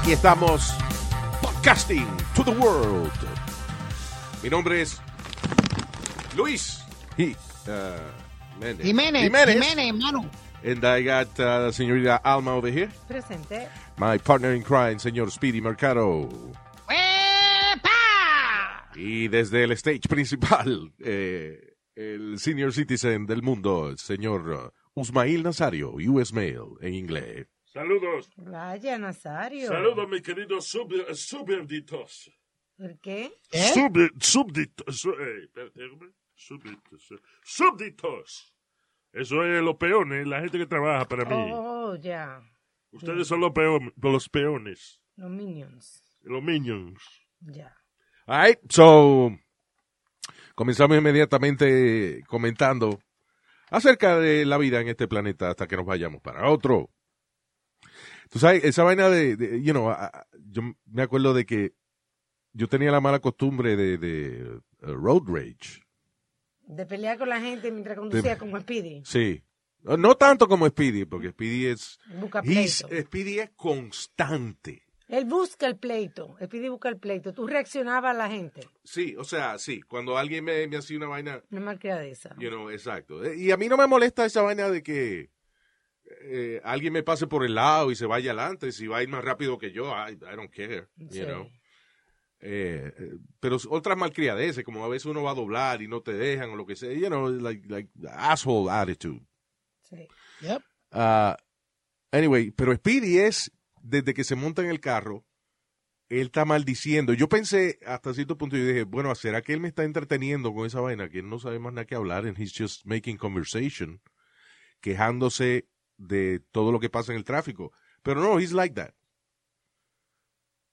Aquí estamos, podcasting to the world. Mi nombre es Luis Ji- uh, Jiménez. Jiménez, Jiménez. Jiménez, hermano. And I got uh, señorita Alma over here. Presente. My partner in crime, señor Speedy Mercado. ¡Epa! Y desde el stage principal, eh, el senior citizen del mundo, el señor uh, Usmail Nazario, US Mail en inglés. Saludos. Vaya, Nazario. Saludos, mis queridos sub, súbditos. ¿Por qué? ¿Eh? Sub- súbditos. su- eh, eh. Súbditos. Eso es los peones, la gente que trabaja para mí. Oh, ya. Ustedes son los, peon- los peones, Los minions. los minions. Ya. All right, so comenzamos inmediatamente comentando acerca de la vida en este planeta hasta que nos vayamos para otro. Tú sabes, esa vaina de, de, you know, yo me acuerdo de que yo tenía la mala costumbre de, de uh, road rage. De pelear con la gente mientras conducía como Speedy. Sí. No no tanto como Speedy, porque Speedy es, Busca pleito. Speedy es constante. Él busca el pleito. Speedy busca el pleito. Tú reaccionabas a la gente. Sí, o sea, sí, cuando alguien me, me hacía una vaina, No me de esa. You know, exacto. Eh, Y a mí no me molesta esa vaina de que eh, alguien me pase por el lado y se vaya adelante. Si va a ir más rápido que yo, I, I don't care. You Sí. know. Eh, eh, pero otras malcriadeces, como a veces uno va a doblar y no te dejan o lo que sea, you know, like, like asshole attitude. Sí. Yep. Ah, anyway, pero Speedy es, desde que se monta en el carro, él está maldiciendo. Yo pensé hasta cierto punto, yo dije, bueno, ¿será que él me está entreteniendo con esa vaina? Que él no sabe más nada que hablar and he's just making conversation, quejándose de todo lo que pasa en el tráfico. Pero no, he's like that.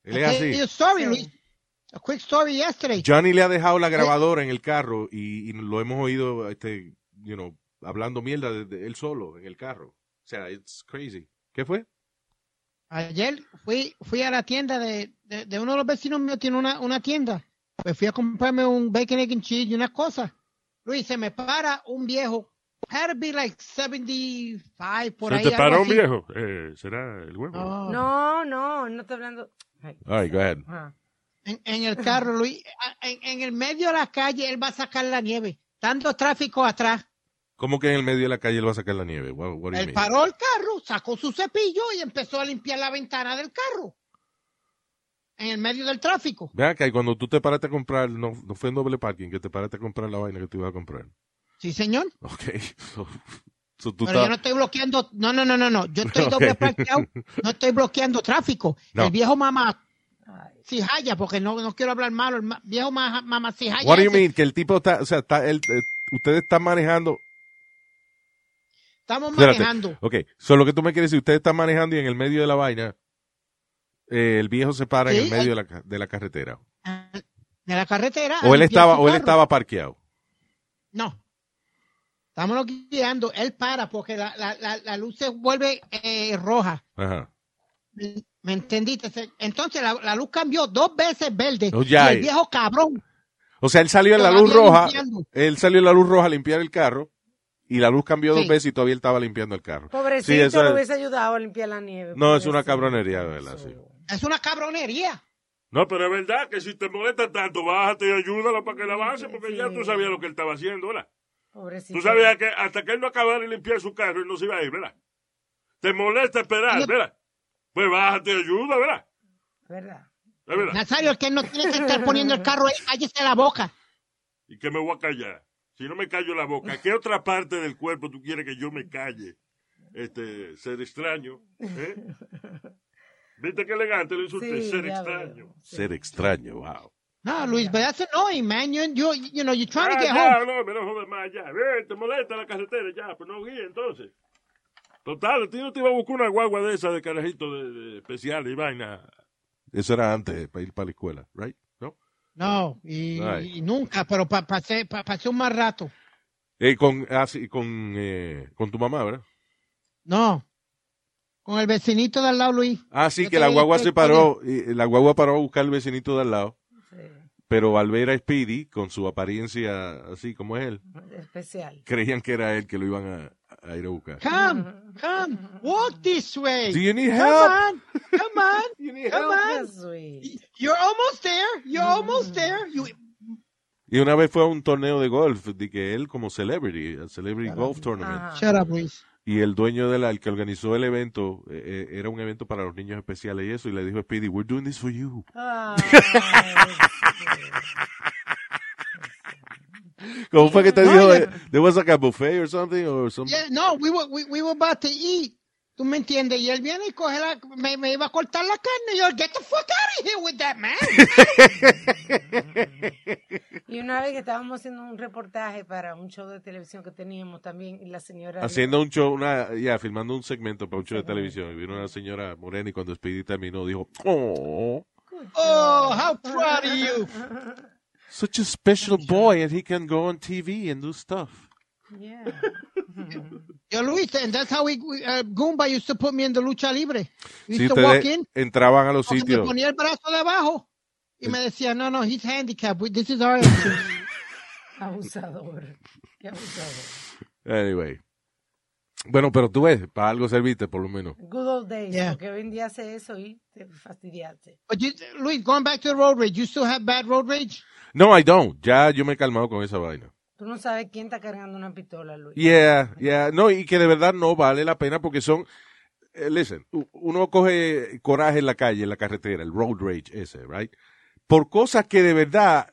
Él es así. story. Luis. A quick story yesterday. Johnny le ha dejado la grabadora en el carro y, y lo hemos oído, este, you know, hablando mierda de, de él solo en el carro. O sea, it's crazy. ¿Qué fue? Ayer fui, fui a la tienda de, de, de uno de los vecinos míos, tiene una, una tienda. Pues fui a comprarme un bacon, egg and cheese y unas cosas. Luis, se me para un viejo. Had to be like 75 por ¿Se ahí. te algo paró viejo? Eh, ¿Será el huevo? No. No, no, no estoy hablando. Ay. Right, go ahead. Ajá. En, en el carro, Luis. En, en el medio de la calle, él va a sacar la nieve. Tanto tráfico atrás. ¿Cómo que en el medio de la calle él va a sacar la nieve? What, what Él mean? paró el carro, sacó su cepillo y empezó a limpiar la ventana del carro. En el medio del tráfico. Ve acá, y cuando tú te paraste a comprar, no, no fue en doble parking, que te paraste a comprar la vaina que te ibas a comprar. Sí, señor. Ok. So, so tú Pero yo no estoy bloqueando. No, no, no, no, no. Yo estoy doble parqueado. No estoy bloqueando tráfico. No. El viejo mamá si haya, porque no, no quiero hablar malo. El ma- viejo ma- mamá si haya. What do you mean? Que el tipo está, o sea, está, él, eh, ustedes están manejando. Estamos Espérate. manejando. Ok, solo que tú me quieres decir, ustedes están manejando y en el medio de la vaina, eh, el viejo se para en Sí, el medio eh. de la, de la carretera. ah, De la carretera. O él estaba, o él estaba parqueado. No. Estamos guiando. Él para porque la, la, la, la luz se vuelve eh, roja. Ajá. ¿Me- ¿Me entendiste? Entonces la, la luz cambió dos veces verde. Oh, ya, y el viejo cabrón. O sea, él salió en la luz roja, limpiando. él salió en la luz roja a limpiar el carro y la luz cambió dos veces y todavía él estaba limpiando el carro. Pobrecito, Sí, eso le es- hubiese ayudado a limpiar la nieve. No, es una cabronería, de verdad, sí. Es una cabronería. No, pero es verdad que si te molesta tanto, bájate y ayúdalo para que la avance, porque ya tú sabías lo que él estaba haciendo, ¿verdad? Pobrecito. Tú sabías que hasta que él no acabara de limpiar su carro, él no se iba a ir, ¿verdad? Te molesta esperar, Yo- ¿verdad? Pues bájate y ayuda, ¿verdad? ¿Verdad? Es verdad. Nazario, el que no tiene que estar poniendo el carro ahí, cállese la boca. ¿Y que me voy a callar? Si no me callo la boca, ¿qué otra parte del cuerpo tú quieres que yo me calle? Este, ser extraño, ¿eh? ¿Viste qué elegante lo insulté? Sí, ser extraño. veo. Sí. Ser extraño, wow. No, Luis, but that's annoying, man. You, you, you know, you're trying to Ah, get ya, home. no, me no jodas más, ya. Ve, te molesta la carretera, ya, pues no guíe entonces. Total, ti no te iba a buscar una guagua de esa de carajito de, de especial y vaina. Eso era antes para ir para la escuela, right? ¿No? No, y, Right. y nunca, pero pa- pasé, pa- pasé un mal rato. Eh, con, ah, sí, con, eh, con tu mamá, ¿verdad? No. Con el vecinito de al lado, Luis. Ah, sí, Yo que la guagua se paró, y la guagua paró a buscar al vecinito de al lado, pero al ver a Speedy, con su apariencia así como es él, especial. creían que era él que lo iban a, a ir a buscar. Come, come, walk this way. Do you need Come help? on, come on, You need come Qué on. sweet. You're almost there. You're almost there. You, Y una vez fue a un torneo de golf, de que él como celebrity, a celebrity golf tournament, Ajá. shut up, Luis. Y el dueño de la, el que organizó el evento, eh, eh, era un evento para los niños especiales y eso, y le dijo a Speedy, we're doing this for you. ¿Cómo fue que te No, dijo? There was like a buffet or something, or some... Yeah, no, we were, we, we were about to eat. ¿Tú me entiendes? Y él viene y coge la, me, me iba a cortar la carne. Y yo, get the fuck out of here with that, man. Y una vez que estábamos haciendo un reportaje para un show de televisión que teníamos también, y la señora... Haciendo un show, una, ya, filmando un segmento para un show de televisión. Y vino una señora morena y cuando Speedy terminó dijo, oh, Oh, how proud of you. such a special boy and he can go on TV and do stuff. Yeah. Yo, Luis, and that's how we, uh, Goomba used to put me in the lucha libre. Used to walk in, entraban a los me sitios, ponía el brazo de abajo y me decía, no, no, he's handicapped. This is our. Abusador. Qué abusador. anyway. Bueno, pero tú ves, para algo serviste por lo menos. Good old days. Yeah. Porque hoy en día hace eso y te fastidiaste. But you, Luis, going back to the road rage, you still have bad road rage? No, I don't. Ya yo me he calmado con esa vaina. Tú no sabes quién está cargando una pistola, Luis. Yeah, yeah. No, y que de verdad no vale la pena porque son. eh, listen, uno coge coraje en la calle, en la carretera, el road rage ese, right? Por cosas que de verdad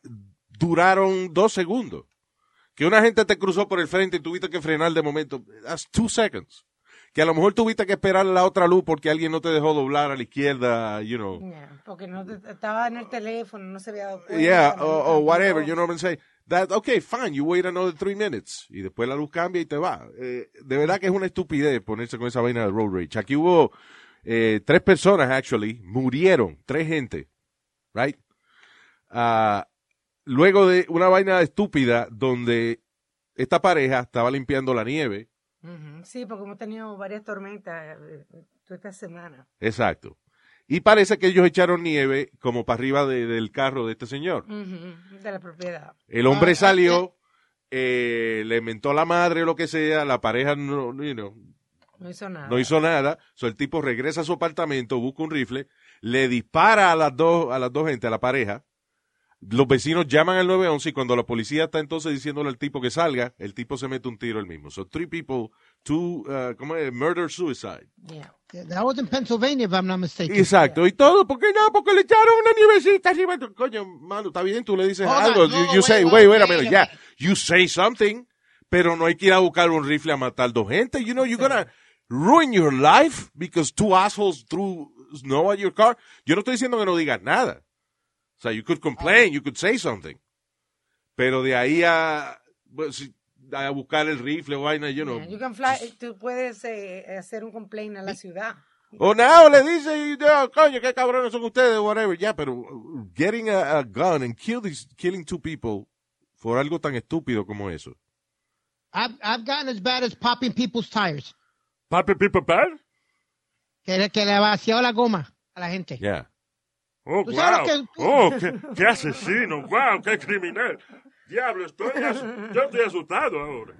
duraron dos segundos. Que una gente te cruzó por el frente y tuviste que frenar de momento. That's two seconds. Que a lo mejor tuviste que esperar la otra luz porque alguien no te dejó doblar a la izquierda, you know. Yeah, porque no te- estaba en el teléfono, no se había dado cuenta. Yeah, or whatever, you know what I'm saying? That, okay, fine, you wait another three minutes. Y después la luz cambia y te va. Eh, de verdad que es una estupidez ponerse con esa vaina de road rage. Aquí hubo eh, tres personas, actually, murieron, tres gente, right? Ah, luego de una vaina estúpida donde esta pareja estaba limpiando la nieve, Sí, porque hemos tenido varias tormentas eh, eh, toda esta semana. exacto. Y parece que ellos echaron nieve como para arriba de- del carro de este señor. De la propiedad. El hombre Ah, salió, eh, le mentó a la madre o lo que sea, la pareja no, you know, No hizo nada. no hizo nada, so, el tipo regresa a su apartamento, busca un rifle, le dispara a las dos, a las dos gente, a la pareja, los vecinos llaman al 911 y cuando la policía está entonces diciéndole al tipo que salga, el tipo se mete un tiro él mismo. So three people, two, uh, ¿cómo es? Murder, suicide. Yeah. That was in Pennsylvania, if I'm not mistaken. Exacto, y todo, ¿por qué no? Porque le echaron una nievecita arriba. Coño, mano, está bien, tú le dices Hold on, algo. no, you, you wait, say, wait, wait, wait a minute, yeah, you say something, pero no hay que ir a buscar un rifle a matar dos gente. You know, you're gonna ruin your life because two assholes threw snow at your car. Yo no estoy diciendo que no digas nada. Sea, you could complain, you could say something. Pero de ahí a, pues, a buscar el rifle o vaina, you know. Yeah, You can fly, tú puedes eh, hacer un complaint a la ciudad. O no, le dice, no, coño, qué cabrones son ustedes, whatever. Ya, pero uh, getting a, a gun and kill these- killing two people por algo tan estúpido como eso. I've, I've gotten as bad as popping people's tires. Papi Pipa Par? Que, le- que le vació la goma a la gente. Yeah. Oh, Tú sabes wow. que- Oh, qué, qué asesino. Wow, qué criminal. Diablo, estoy as- yo estoy asustado ahora.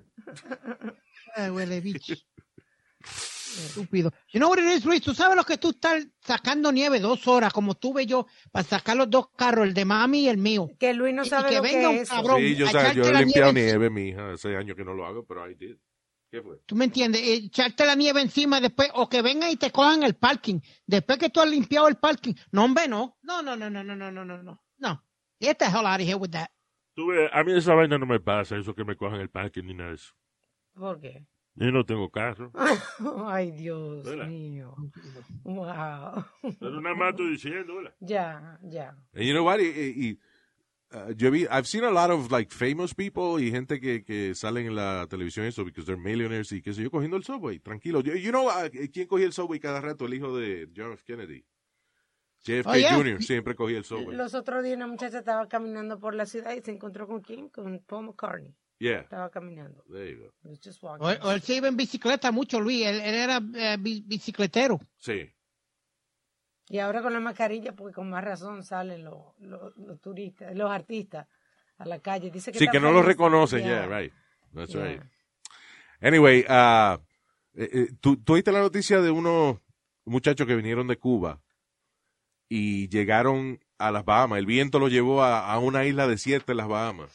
Ay, huele bicho. Estúpido. You know what it is, Luis? Tú sabes lo que tú estás sacando nieve dos horas, como tuve yo, para sacar los dos carros, el de mami y el mío. Que Luis no Y- y sabe que lo venga que un es eso. cabrón. Sí, yo, a sé, yo he limpiado nieve nieve, mija. Hace años que no lo hago, pero I did. ¿Qué fue? ¿Tú me entiendes? Echarte la nieve encima después, o que vengan y te cojan el parking. Después que tú has limpiado el parking. No, hombre, no. No, no, no, no, no, no, no, no. No. Get the hell out of here with that. Tú, a mí esa vaina no me pasa, eso que me cojan el parking ni nada de eso. ¿Por qué? Yo no tengo carro. Ay, Dios mío. Wow. Pero nada más estoy diciendo, ¿verdad? Ya, ya. You know what? y uh, yo vi, I've seen a lot of like famous people y gente que, que salen en la televisión eso because they're millionaires y qué sé yo cogiendo el subway, tranquilo. You, you know, uh, ¿quién cogía el subway cada rato? El hijo de John F. Kennedy. JFK Oh, yeah. Jr. siempre cogía el subway. Los otros días una muchacha estaba caminando por la ciudad y se encontró con quién? Con Paul McCartney. Yeah, Estaba caminando. there you go. O, o él se iba en bicicleta mucho, Luis. Él, él era eh, bi- bicicletero. Sí. Y ahora con la mascarilla, porque con más razón salen los, los, los turistas, los artistas a la calle. Dice que Sí, que no lo feliz. reconocen, Yeah. yeah, right. That's Yeah. right. Anyway, uh, eh, eh, ¿tú, tú oíste la noticia de unos muchachos que vinieron de Cuba y llegaron a las Bahamas. El viento los llevó a, a una isla desierta en las Bahamas.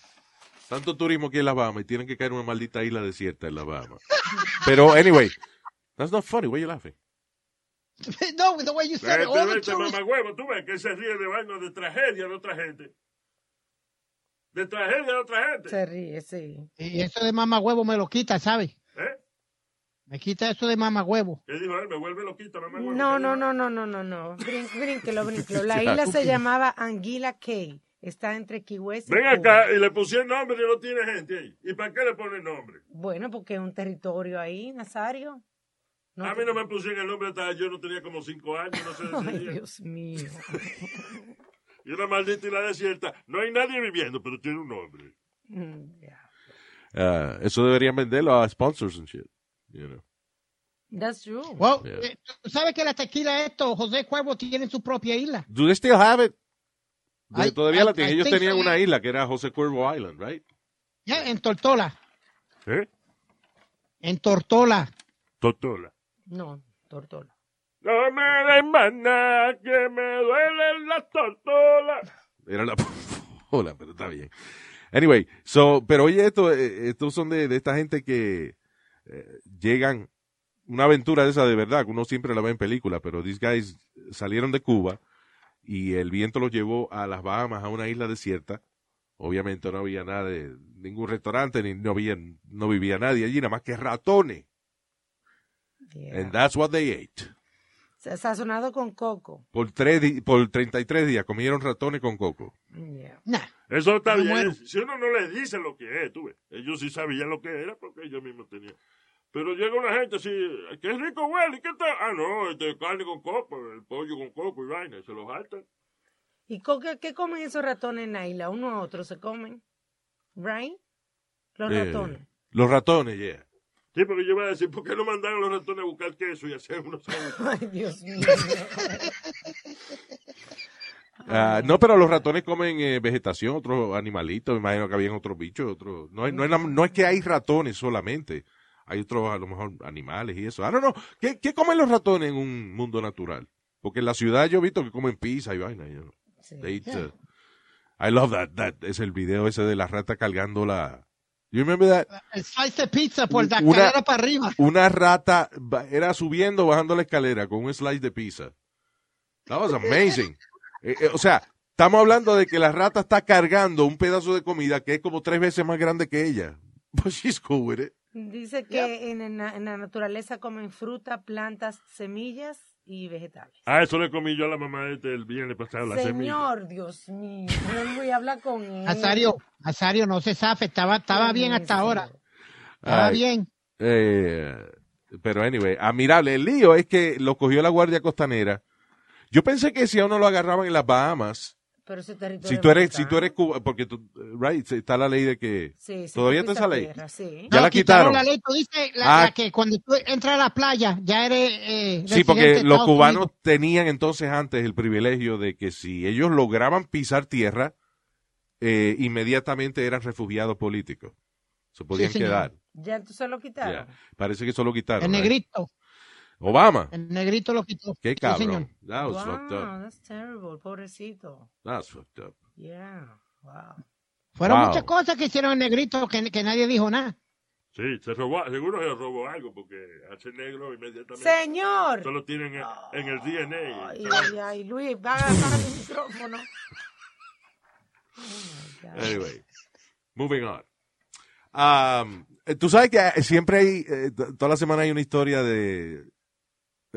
Tanto turismo aquí en las Bahamas y tienen que caer en una maldita isla desierta en las Bahamas. Pero, anyway, that's not funny. Why you laughing? no, the way you said it, all the Vete, tourists- mamagüevo, tú ves que se ríe de vaina de tragedia de otra gente. De tragedia de otra gente. Se ríe, sí. Y eso de mamá huevo me lo quita, ¿sabes? ¿Eh? Me quita eso de mamá huevo. ¿Qué dijo él? Me vuelve loquita, mamagüevo. No, no, no, no, no, no, no. Brin, brínquelo, brínquelo. La isla se llamaba Anguilla Cay. Está entre Key West y Ven Cuba. acá y le pusieron nombre y no tiene gente ahí. ¿Y para qué le ponen nombre? Bueno, porque es un territorio ahí, Nazario. No a mí no me pusieron el nombre hasta yo no tenía como cinco años, no sé Ay. Dios mío. Y una maldita isla desierta. No hay nadie viviendo, pero tiene un nombre. Mm, yeah. Uh, eso deberían venderlo a sponsors and shit. You know. That's true. Well, Yeah. eh, ¿tú sabes que la tequila esto, José Cuervo tiene su propia isla? Do they still have it? I- Todavía I- la tienen. Ellos tenían so, una yeah. isla que era José Cuervo Island, right? Ya, en Tortola. ¿Eh? En Tortola. Totola. No, Tortola. No me den más nada, que me duelen las tortolas. Era la hola, pero está bien. Anyway, so, pero oye, esto, eh, estos son de, de esta gente que eh, llegan, una aventura de esa de verdad, que uno siempre la ve en película, pero these guys salieron de Cuba y el viento los llevó a las Bahamas, a una isla desierta. Obviamente no había nada de ningún restaurante, ni no había, no vivía nadie allí, nada más que ratones. Yeah. And that's what they ate. Sazonado con coco. Por, tres, di- por 33 días comieron ratones con coco. Yeah. Nah. Eso está bien. Si uno no les dice lo que es, tú ves. Ellos sí sabían lo que era porque ellos mismos tenían. Pero llega una gente así, qué rico huele, ¿y qué tal? Ah, no, este carne con coco, el pollo con coco y vaina, y se los saltan. ¿Y co- qué, qué comen esos ratones en la isla? Uno a otro se comen. Right? Los Eh, ratones. Los ratones, yeah. Sí, porque yo iba a decir, ¿por qué no mandaron los ratones a buscar queso y hacer unos sándwiches? Ay, Dios mío. Ah, no, pero los ratones comen eh, vegetación, otros animalitos, me imagino que habían otros bichos, otros. No, es- no, es, la- no es que hay ratones solamente, hay otros, a lo mejor, animales y eso. Ah, no, no. ¿Qué, qué comen los ratones en un mundo natural? Porque en la ciudad yo he visto que comen pizza y vaina. you know. Sí. They eat, uh, I love that, that. Es el video ese de la rata cargando la. You remember that? El slice de pizza por la Una- escalera para arriba. Una rata era subiendo, bajando la escalera con un slice de pizza. That was amazing. Eh, eh, o sea, estamos hablando de que la rata está cargando un pedazo de comida que es como tres veces más grande que ella. But she's cool with it. Dice que en, en la- en la naturaleza comen fruta, plantas, semillas y vegetales. Ah, eso le comí yo a la mamá este el viernes pasado, la semilla. Señor, Dios mío, no voy a hablar con él. Nazario, Nazario, no se sabe, estaba, estaba bien hasta ahora. Estaba Ay, bien. eh, pero anyway, admirable. El lío es que lo cogió la Guardia Costanera. Yo pensé que si a uno lo agarraban en las Bahamas, Pero ese territorio si tú eres, si tú eres Cuba, porque tú, right, está la ley de que Sí, sí, ¿Todavía está esa ley? tierra, sí. Ya la quitaron. la ley, tú dices la, Ah. la que cuando tú entras a la playa ya eres eh, Sí, porque los cubanos Unidos. tenían entonces antes el privilegio de que si ellos lograban pisar tierra, eh, inmediatamente eran refugiados políticos. Se podían quedar. Ya se lo quitaron. Parece que eso lo quitaron. El right? Obama. el negrito lo quitó. Qué Sí, cabrón. señor. That was fucked up. Wow, that's terrible, pobrecito. That's fucked up. Yeah, wow. Fueron Wow. muchas cosas que hicieron el negrito que, que nadie dijo nada. Sí, se robó, seguro se robó algo porque hace negro inmediatamente. Señor. Eso lo tienen en, en el DNA. Ay, ay, ay, Luis, va a apagar el micrófono. Oh, my God. Anyway, moving on. Um, eh, Tú sabes que siempre hay, eh, toda la semana hay una historia de, de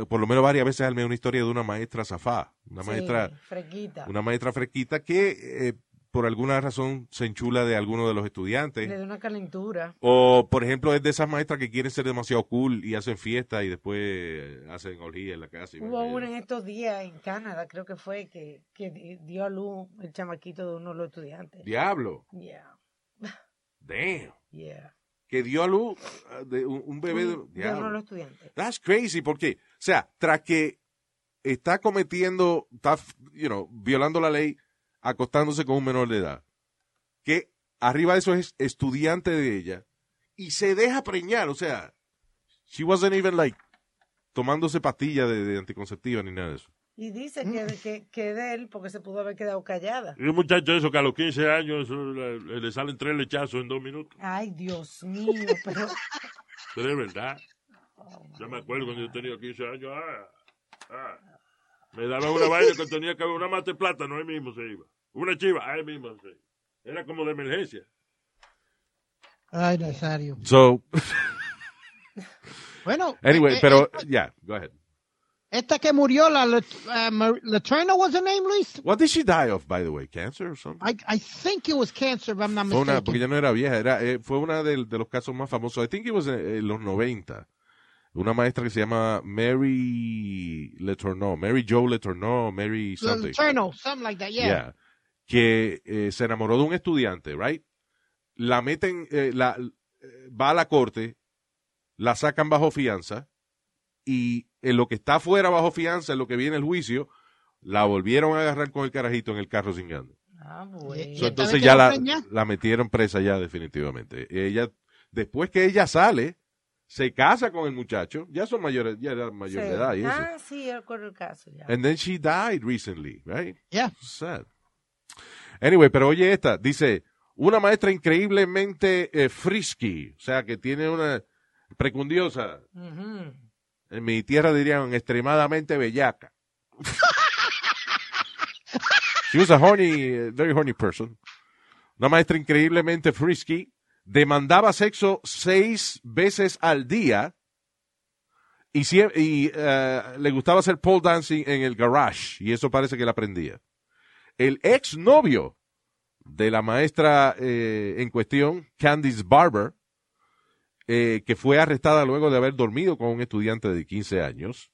por lo menos varias veces al mes, una historia de una maestra zafá, una Sí, maestra Frequita. una maestra fresquita que eh, por alguna razón se enchula de alguno de los estudiantes. Le da una calentura. O, por ejemplo, es de esas maestras que quieren ser demasiado cool y hacen fiesta y después hacen orgía en la casa. y Hubo una en estos días en Canadá, creo que fue, que, que di- dio a luz el chamaquito de uno de los estudiantes. Diablo. Yeah, Damn. yeah. Que dio a luz uh, de un, un bebé de... De uno de los estudiantes. That's crazy, porque, o sea, tras que está cometiendo, está, you know, violando la ley, acostándose con un menor de edad, que arriba de eso es estudiante de ella, y se deja preñar, o sea, she wasn't even like tomándose pastillas de, de anticonceptiva ni nada de eso. Y dice que, que, que de él, porque se pudo haber quedado callada. Y un muchacho eso que a los 15 años eso, le, le salen tres lechazos en dos minutos. Ay, Dios mío, pero Pero es verdad. Yo me acuerdo cuando yo tenía 15 años. ah, ah, me daban una vaina que tenía que haber una mate de plátano, ahí mismo se iba. Una chiva, ahí mismo se iba. Era como de emergencia. Ay, Nazario. So, Bueno, anyway, eh, pero, eh, yeah, go ahead. esta que murió, la uh, Mar- Latrina was her name, Luis? What did she die of, by the way? Cancer or something? I, I think it was cancer, if I'm not Fue una, mistaken. porque ya no era vieja, era, eh, fue una del- de, los casos más famosos. I think it was en, en los 90. Una maestra que se llama Mary Letourneau, Mary Joe Letourneau, Mary something. Laterno, something like that, yeah. Yeah. Que eh, se enamoró de un estudiante, right? La meten, eh, la, eh, va a la corte, la sacan bajo fianza y en lo que está fuera bajo fianza, en lo que viene el juicio, la volvieron a agarrar con el carajito en el carro cingando. Ah, bueno. So, entonces ya la, la metieron presa ya definitivamente. Ella, después que ella sale, se casa con el muchacho, ya son mayores, ya era mayor Sí. de edad y eso. Ah, sí, yo recuerdo el caso ya. And then she died recently, right? Yeah. Sad. Anyway, pero oye esta, dice, una maestra increíblemente eh, frisky, o sea, que tiene una precundiosa, Ujú. en mi tierra dirían extremadamente bellaca. She was a horny, eh, very horny person. Una maestra increíblemente frisky. Demandaba sexo seis veces al día. Y, eh, le gustaba hacer pole dancing en el garage. Y eso parece que la aprendía. El ex novio de la maestra eh, en cuestión, Candice Barber, eh, que fue arrestada luego de haber dormido con un estudiante de 15 años.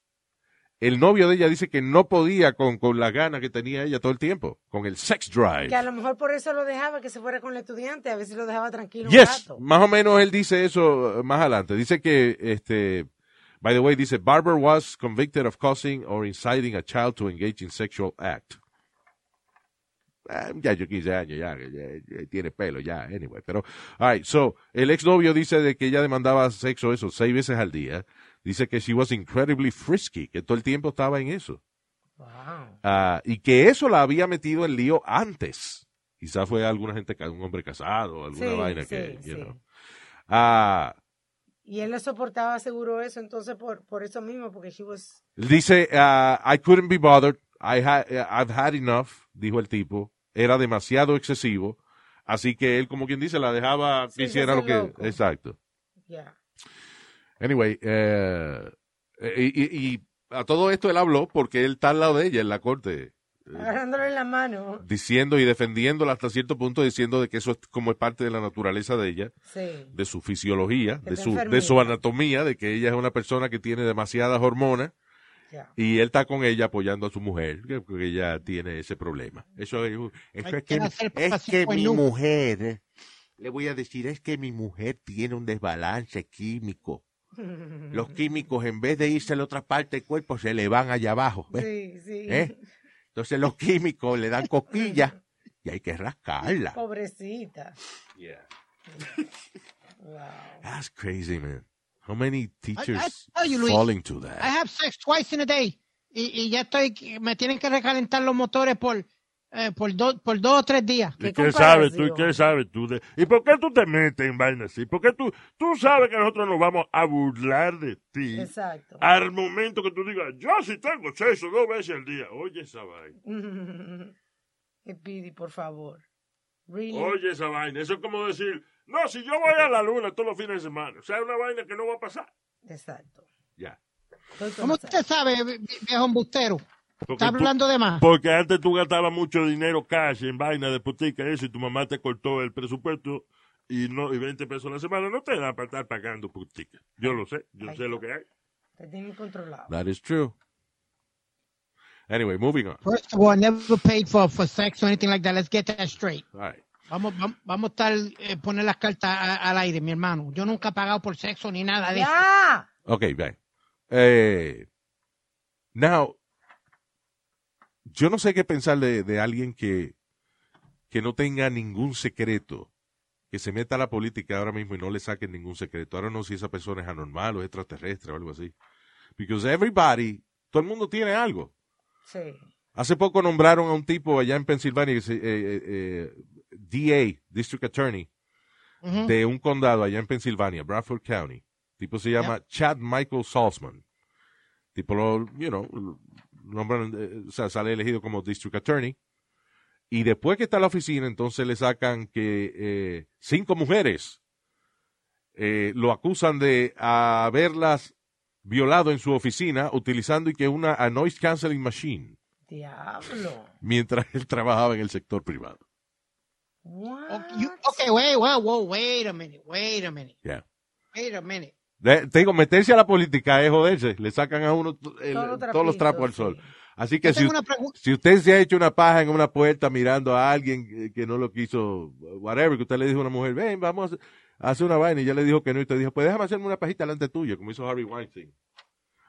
El novio de ella dice que no podía con, con la gana que tenía ella todo el tiempo, con el sex drive. Que a lo mejor por eso lo dejaba, que se fuera con el estudiante, a ver si lo dejaba tranquilo un Yes, rato. más o menos él dice eso eh, más adelante. Dice que, este, by the way, dice, Barber was convicted of causing or inciting a child to engage in sexual act. Ah, ya yo 15 años, ya, ya, ya tiene pelo, ya, anyway. Pero, all right, so, el exnovio dice de que ella demandaba sexo eso seis veces al día. Dice que she was incredibly frisky, que todo el tiempo estaba en eso. Wow. Ah, y que eso la había metido en lío antes. Quizás fue alguna gente, un hombre casado, alguna Sí, vaina sí, que, you sí. know. Ah, Y él le soportaba seguro eso, entonces por, por eso mismo, porque she was... dice, ah, I couldn't be bothered. I ha- I've had enough, dijo el tipo. Era demasiado excesivo. Así que él, como quien dice, la dejaba que hiciera lo que... loco. Exacto. Yeah. Anyway, eh, y, y- y a todo esto él habló porque él está al lado de ella en la corte. Agarrándole la mano. diciendo y defendiéndola hasta cierto punto, diciendo de que eso es como es parte de la naturaleza de ella, Sí. de su fisiología, Que de su, de su anatomía, de que ella es una persona que tiene demasiadas hormonas ya. y él está con ella apoyando a su mujer, que, que ella tiene ese problema. Eso es, eso es que es que mi mujer, le voy a decir, es que mi mujer tiene un desbalance químico. Los químicos, en vez de irse a la otra parte del cuerpo, se le van allá abajo. ¿ves? Sí, sí. ¿Eh? Entonces los químicos le dan cosquillas y hay que rascarla. Pobrecita. Wow. That's crazy, man. How many teachers tell you, Luis, fall into I that? have sex twice in a day. Y, y ya estoy, me tienen que recalentar los motores por, eh, por, do- por dos o tres días. ¿Y ¿Qué sabes tú? Qué sabes tú? De... ¿Y por qué tú te metes en vainas así? ¿Por qué tú, tú sabes que nosotros nos vamos a burlar de ti Exacto. al momento que tú digas, yo sí tengo sexo dos veces al día? Oye esa vaina. Pidi, por favor. Really? Oye esa vaina. Eso es como decir, no, si yo voy a la luna todos los fines de semana. O sea, es una vaina que no va a pasar. Exacto. Ya. ¿Cómo usted sabe, vi- viejo embustero? Porque Está tú- hablando de más. Porque antes tú gastabas mucho dinero cash en vaina de putica y eso, y tu mamá te cortó el presupuesto y no y 20 pesos a la semana no te da para estar pagando putica. Yo lo sé, yo Ay, sé lo que hay. Te tienen controlado. That is true. Anyway, moving on. First of all, I never paid for, for sex or anything like that. Let's get that straight. All right. Vamos, vamos, vamos a estar, eh, poner las cartas a- al aire, mi hermano. Yo nunca he pagado por sexo ni nada de eso. ¡Ya! Okay, bien. Eh, now, yo no sé qué pensar de, de alguien que, que no tenga ningún secreto, que se meta a la política ahora mismo y no le saquen ningún secreto. Ahora no sé si esa persona es anormal o extraterrestre o algo así. Because everybody, todo el mundo tiene algo. Sí. Hace poco nombraron a un tipo allá en Pensilvania, eh, eh, eh, DA, District Attorney, de un condado allá en Pensilvania, Bradford County. tipo se llama Chad Michael Salzman. Tipo lo, you know, nombran, eh, o sea, sale elegido como District Attorney. Y después que está en la oficina, entonces le sacan que eh, cinco mujeres eh, lo acusan de haberlas violado en su oficina utilizando y que una a noise canceling machine Diablo. mientras él trabajaba en el sector privado. What? Okay, you- okay, wait, wait, wait, wait a minute, wait a minute, Yeah. wait a minute. De- te digo, meterse a la política es joderse. Le sacan a uno el- Todos los todos los trapos al sol. sí. Así que si, si usted se ha hecho una paja en una puerta mirando a alguien que- no lo quiso, whatever, que usted le dijo a una mujer, ven, vamos a hacer una vaina, y ella le dijo que no, y usted dijo, pues déjame hacerme una pajita delante tuya, como hizo Harvey Weinstein.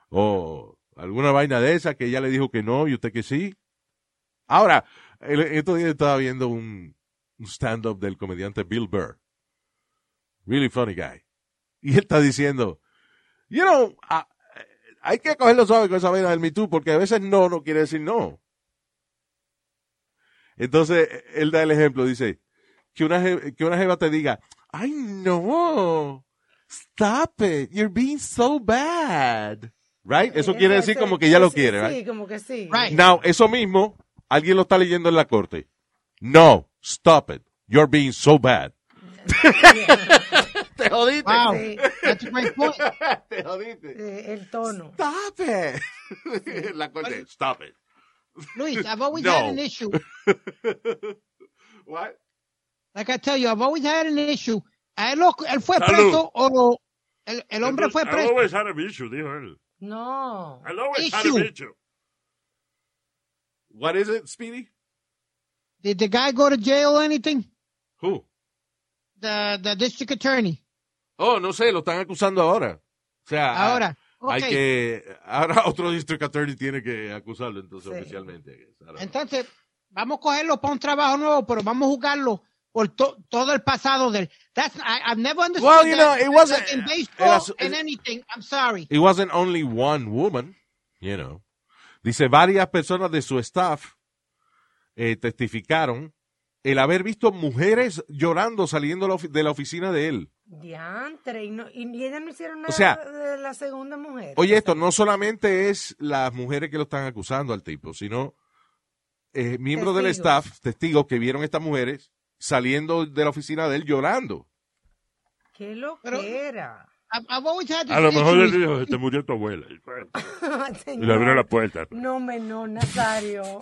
O alguna vaina de esa que ella le dijo que no, y usted que sí. Ahora, el- estos días estaba viendo un, un stand-up del comediante Bill Burr. Really funny guy. Y él está diciendo, you know, ah, hay que cogerlo suave con esa vaina del Me Too, porque a veces no no quiere decir no. Entonces, él da el ejemplo, dice, que una, je- que una jeva te diga, ay no, stop it, you're being so bad. Right? Eso quiere decir como que ya lo Sí, quiere, Sí, right? como que sí. Right. Now, eso mismo, alguien lo está leyendo en la corte. No, stop it, you're being so bad. Te jodiste. Wow, Sí. that's a great point. Te jodiste. Eh, el tono. Stop it. La corte, stop it. Luis, I've always No. had an issue. What? Like I tell you, I've always had an issue. A él, lo- él fue Salud. preso o el, el hombre fue I preso. always had a bicho, dijo él. No. I always had a Issue. What is it, Speedy? Did the guy go to jail or anything? Who? The, the district attorney. Oh, no sé, lo están acusando ahora. O sea, Ahora. hay Okay. que ahora otro district attorney tiene que acusarlo entonces Sí. oficialmente. Know. Entonces, vamos a cogerlo para un trabajo nuevo, pero vamos a jugarlo por to- todo el pasado del. That's I, I've never understood Well, you know, that. it wasn't- Like in baseball and anything. I'm sorry. It wasn't only one woman, you know. Dice, varias personas de su staff eh, testificaron el haber visto mujeres llorando saliendo de la oficina de él. Diantre. Y, no, y ellas no hicieron nada O sea, de la segunda mujer. Oye, esto no solamente es las mujeres que lo están acusando al tipo, sino eh, miembros del staff, testigos que vieron a estas mujeres saliendo de la oficina de él llorando. Qué lo Pero- que era. I've, A lo mejor él dijo, se te murió tu abuela. Y, le abrió la puerta. No, menor, Nazario.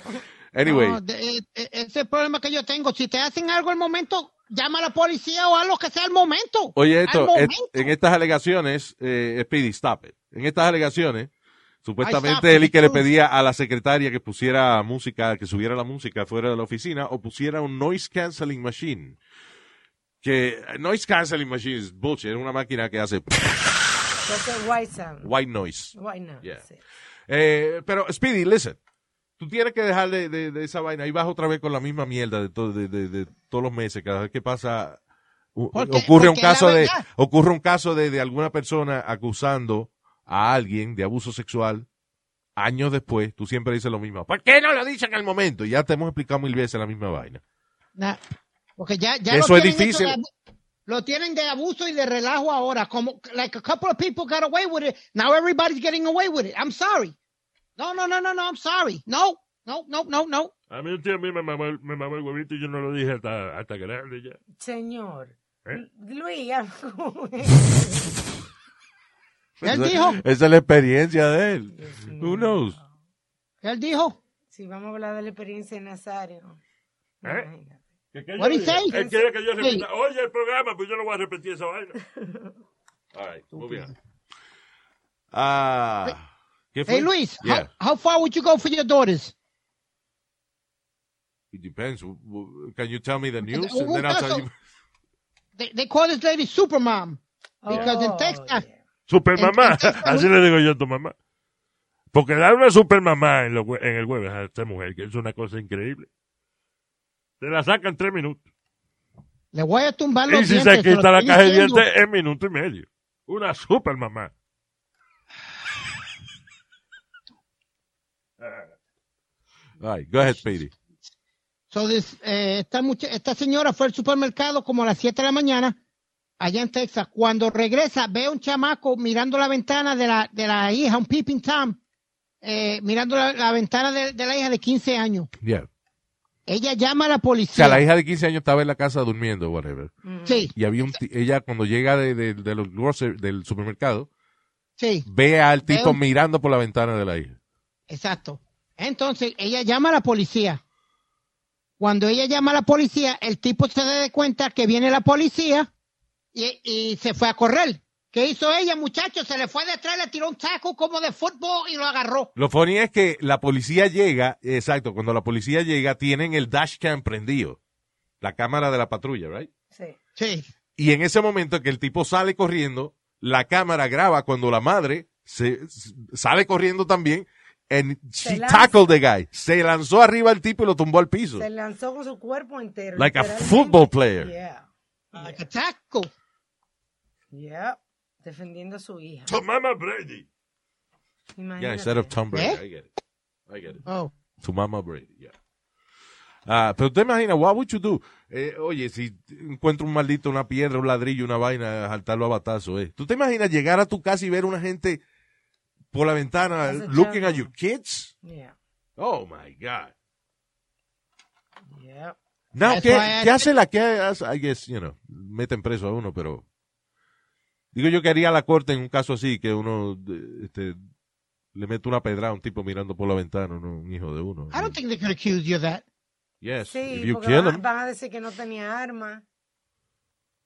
Anyway, No, de- eh, eh, ese es el problema que yo tengo. Si te hacen algo al momento, llama a la policía o haz lo que sea al momento. oye esto, momento. es- en estas alegaciones, eh, Speedy, stop it. En estas alegaciones, supuestamente él y que le pedía a la secretaria que pusiera música, que subiera la música fuera de la oficina o pusiera un noise canceling machine. Que noise canceling machine es bullshit, es una máquina que hace Entonces, White Sound. white noise. White Yeah. sí. Eh, pero, Speedy, listen. Tú tienes que dejar de, de- de esa vaina. Ahí vas otra vez con la misma mierda de, to- de, todos los meses. Cada vez que pasa, Porque- ocurre un porque caso de, ocurre un caso de, de alguna persona acusando a alguien de abuso sexual. Años después, tú siempre dices lo mismo. ¿Por qué no lo dicen al momento? Y ya te hemos explicado mil veces la misma vaina. Nah, porque ya, ya Eso lo es difícil. de lo tienen de abuso y de relajo ahora. Como, like a couple of people got away with it. Now everybody's getting away with it. I'm sorry. No, no, no, no, no. I'm sorry. No, no, no, no, no. A mí un tío a mí me mamó, el- me mamó el huevito y yo no lo dije hasta, hasta grande ya. Señor. ¿Eh? Luis, Él dijo. Esa es la experiencia de él. Who knows? ¿Qué él dijo? Si vamos a hablar de la experiencia de Nazario. ¿Eh? ¿Qué, qué What yo he say? diga? Él quiere que yo Sí. repita. Oye, el programa, pues yo no voy a repetir esa vaina. All right, muy bien. Ah, Hey, Luis, Yeah. how, how far would you go for your daughters? It depends. Can you tell me the news? And then I'll tell you. They, they call this lady Supermom. Because in Oh, Texas, yeah. Supermamá. Así le digo yo a tu mamá. Porque dar una supermamá en, hue- en el jueves a esta mujer, que es una cosa increíble. Se la sacan tres minutos. le voy a tumbar los Y si dientes. se te lo quita la caja de dientes en minuto y medio. Una supermamá. All right, go ahead, Speedy. So this, eh, esta, mucha- esta señora fue al supermercado como a las 7 de la mañana, allá en Texas. Cuando regresa, ve a un chamaco mirando la ventana de la, de la hija, un peeping Tom, eh, mirando la, la ventana de, de la hija de 15 años. Yeah. Ella llama a la O policía. sea, la hija de 15 años estaba en la casa durmiendo, whatever. Sí, Y había un ti- ella cuando llega de, de- de los del supermercado, sí, ve al tipo mirando por la ventana de la hija. Exacto. Entonces, ella llama a la policía. Cuando ella llama a la policía, el tipo se da cuenta que viene la policía y, y se fue a correr. ¿Qué hizo ella, muchachos? Se le fue detrás, le tiró un taco como de fútbol y lo agarró. Lo funny es que la policía llega, exacto, cuando la policía llega, tienen el dashcam prendido. La cámara de la patrulla, right? Sí. Sí. Y en ese momento que el tipo sale corriendo, la cámara graba cuando la madre se, sale corriendo también. And Se she lanza. tackled the guy. Se lanzó arriba el tipo y lo tumbó al piso. Se lanzó con su cuerpo entero. Like a football player. Yeah. Like a taco. Yeah. Defendiendo a su hija. To Mama Brady. Imagínate. Yeah, instead of Tom Brady. ¿Eh? I get it. I get it. Oh. To Mama Brady, yeah. Ah, pero usted imagina, what would you do? Eh, oye, si encuentro un maldito, una piedra, un ladrillo, una vaina, saltarlo a batazo, eh. ¿Tú te imaginas llegar a tu casa y ver una gente por la ventana looking at your kids? Yeah. Oh my God. Yeah. Now, That's ¿qué, ¿qué hace la que hace? I guess, you know, meten preso a uno, pero digo yo que haría la corte en un caso así, que uno este, le mete una pedra a un tipo mirando por la ventana, un hijo de uno. I don't think they could accuse you of that. Yes, Sí, if you kill van, him. van a decir que no tenía arma.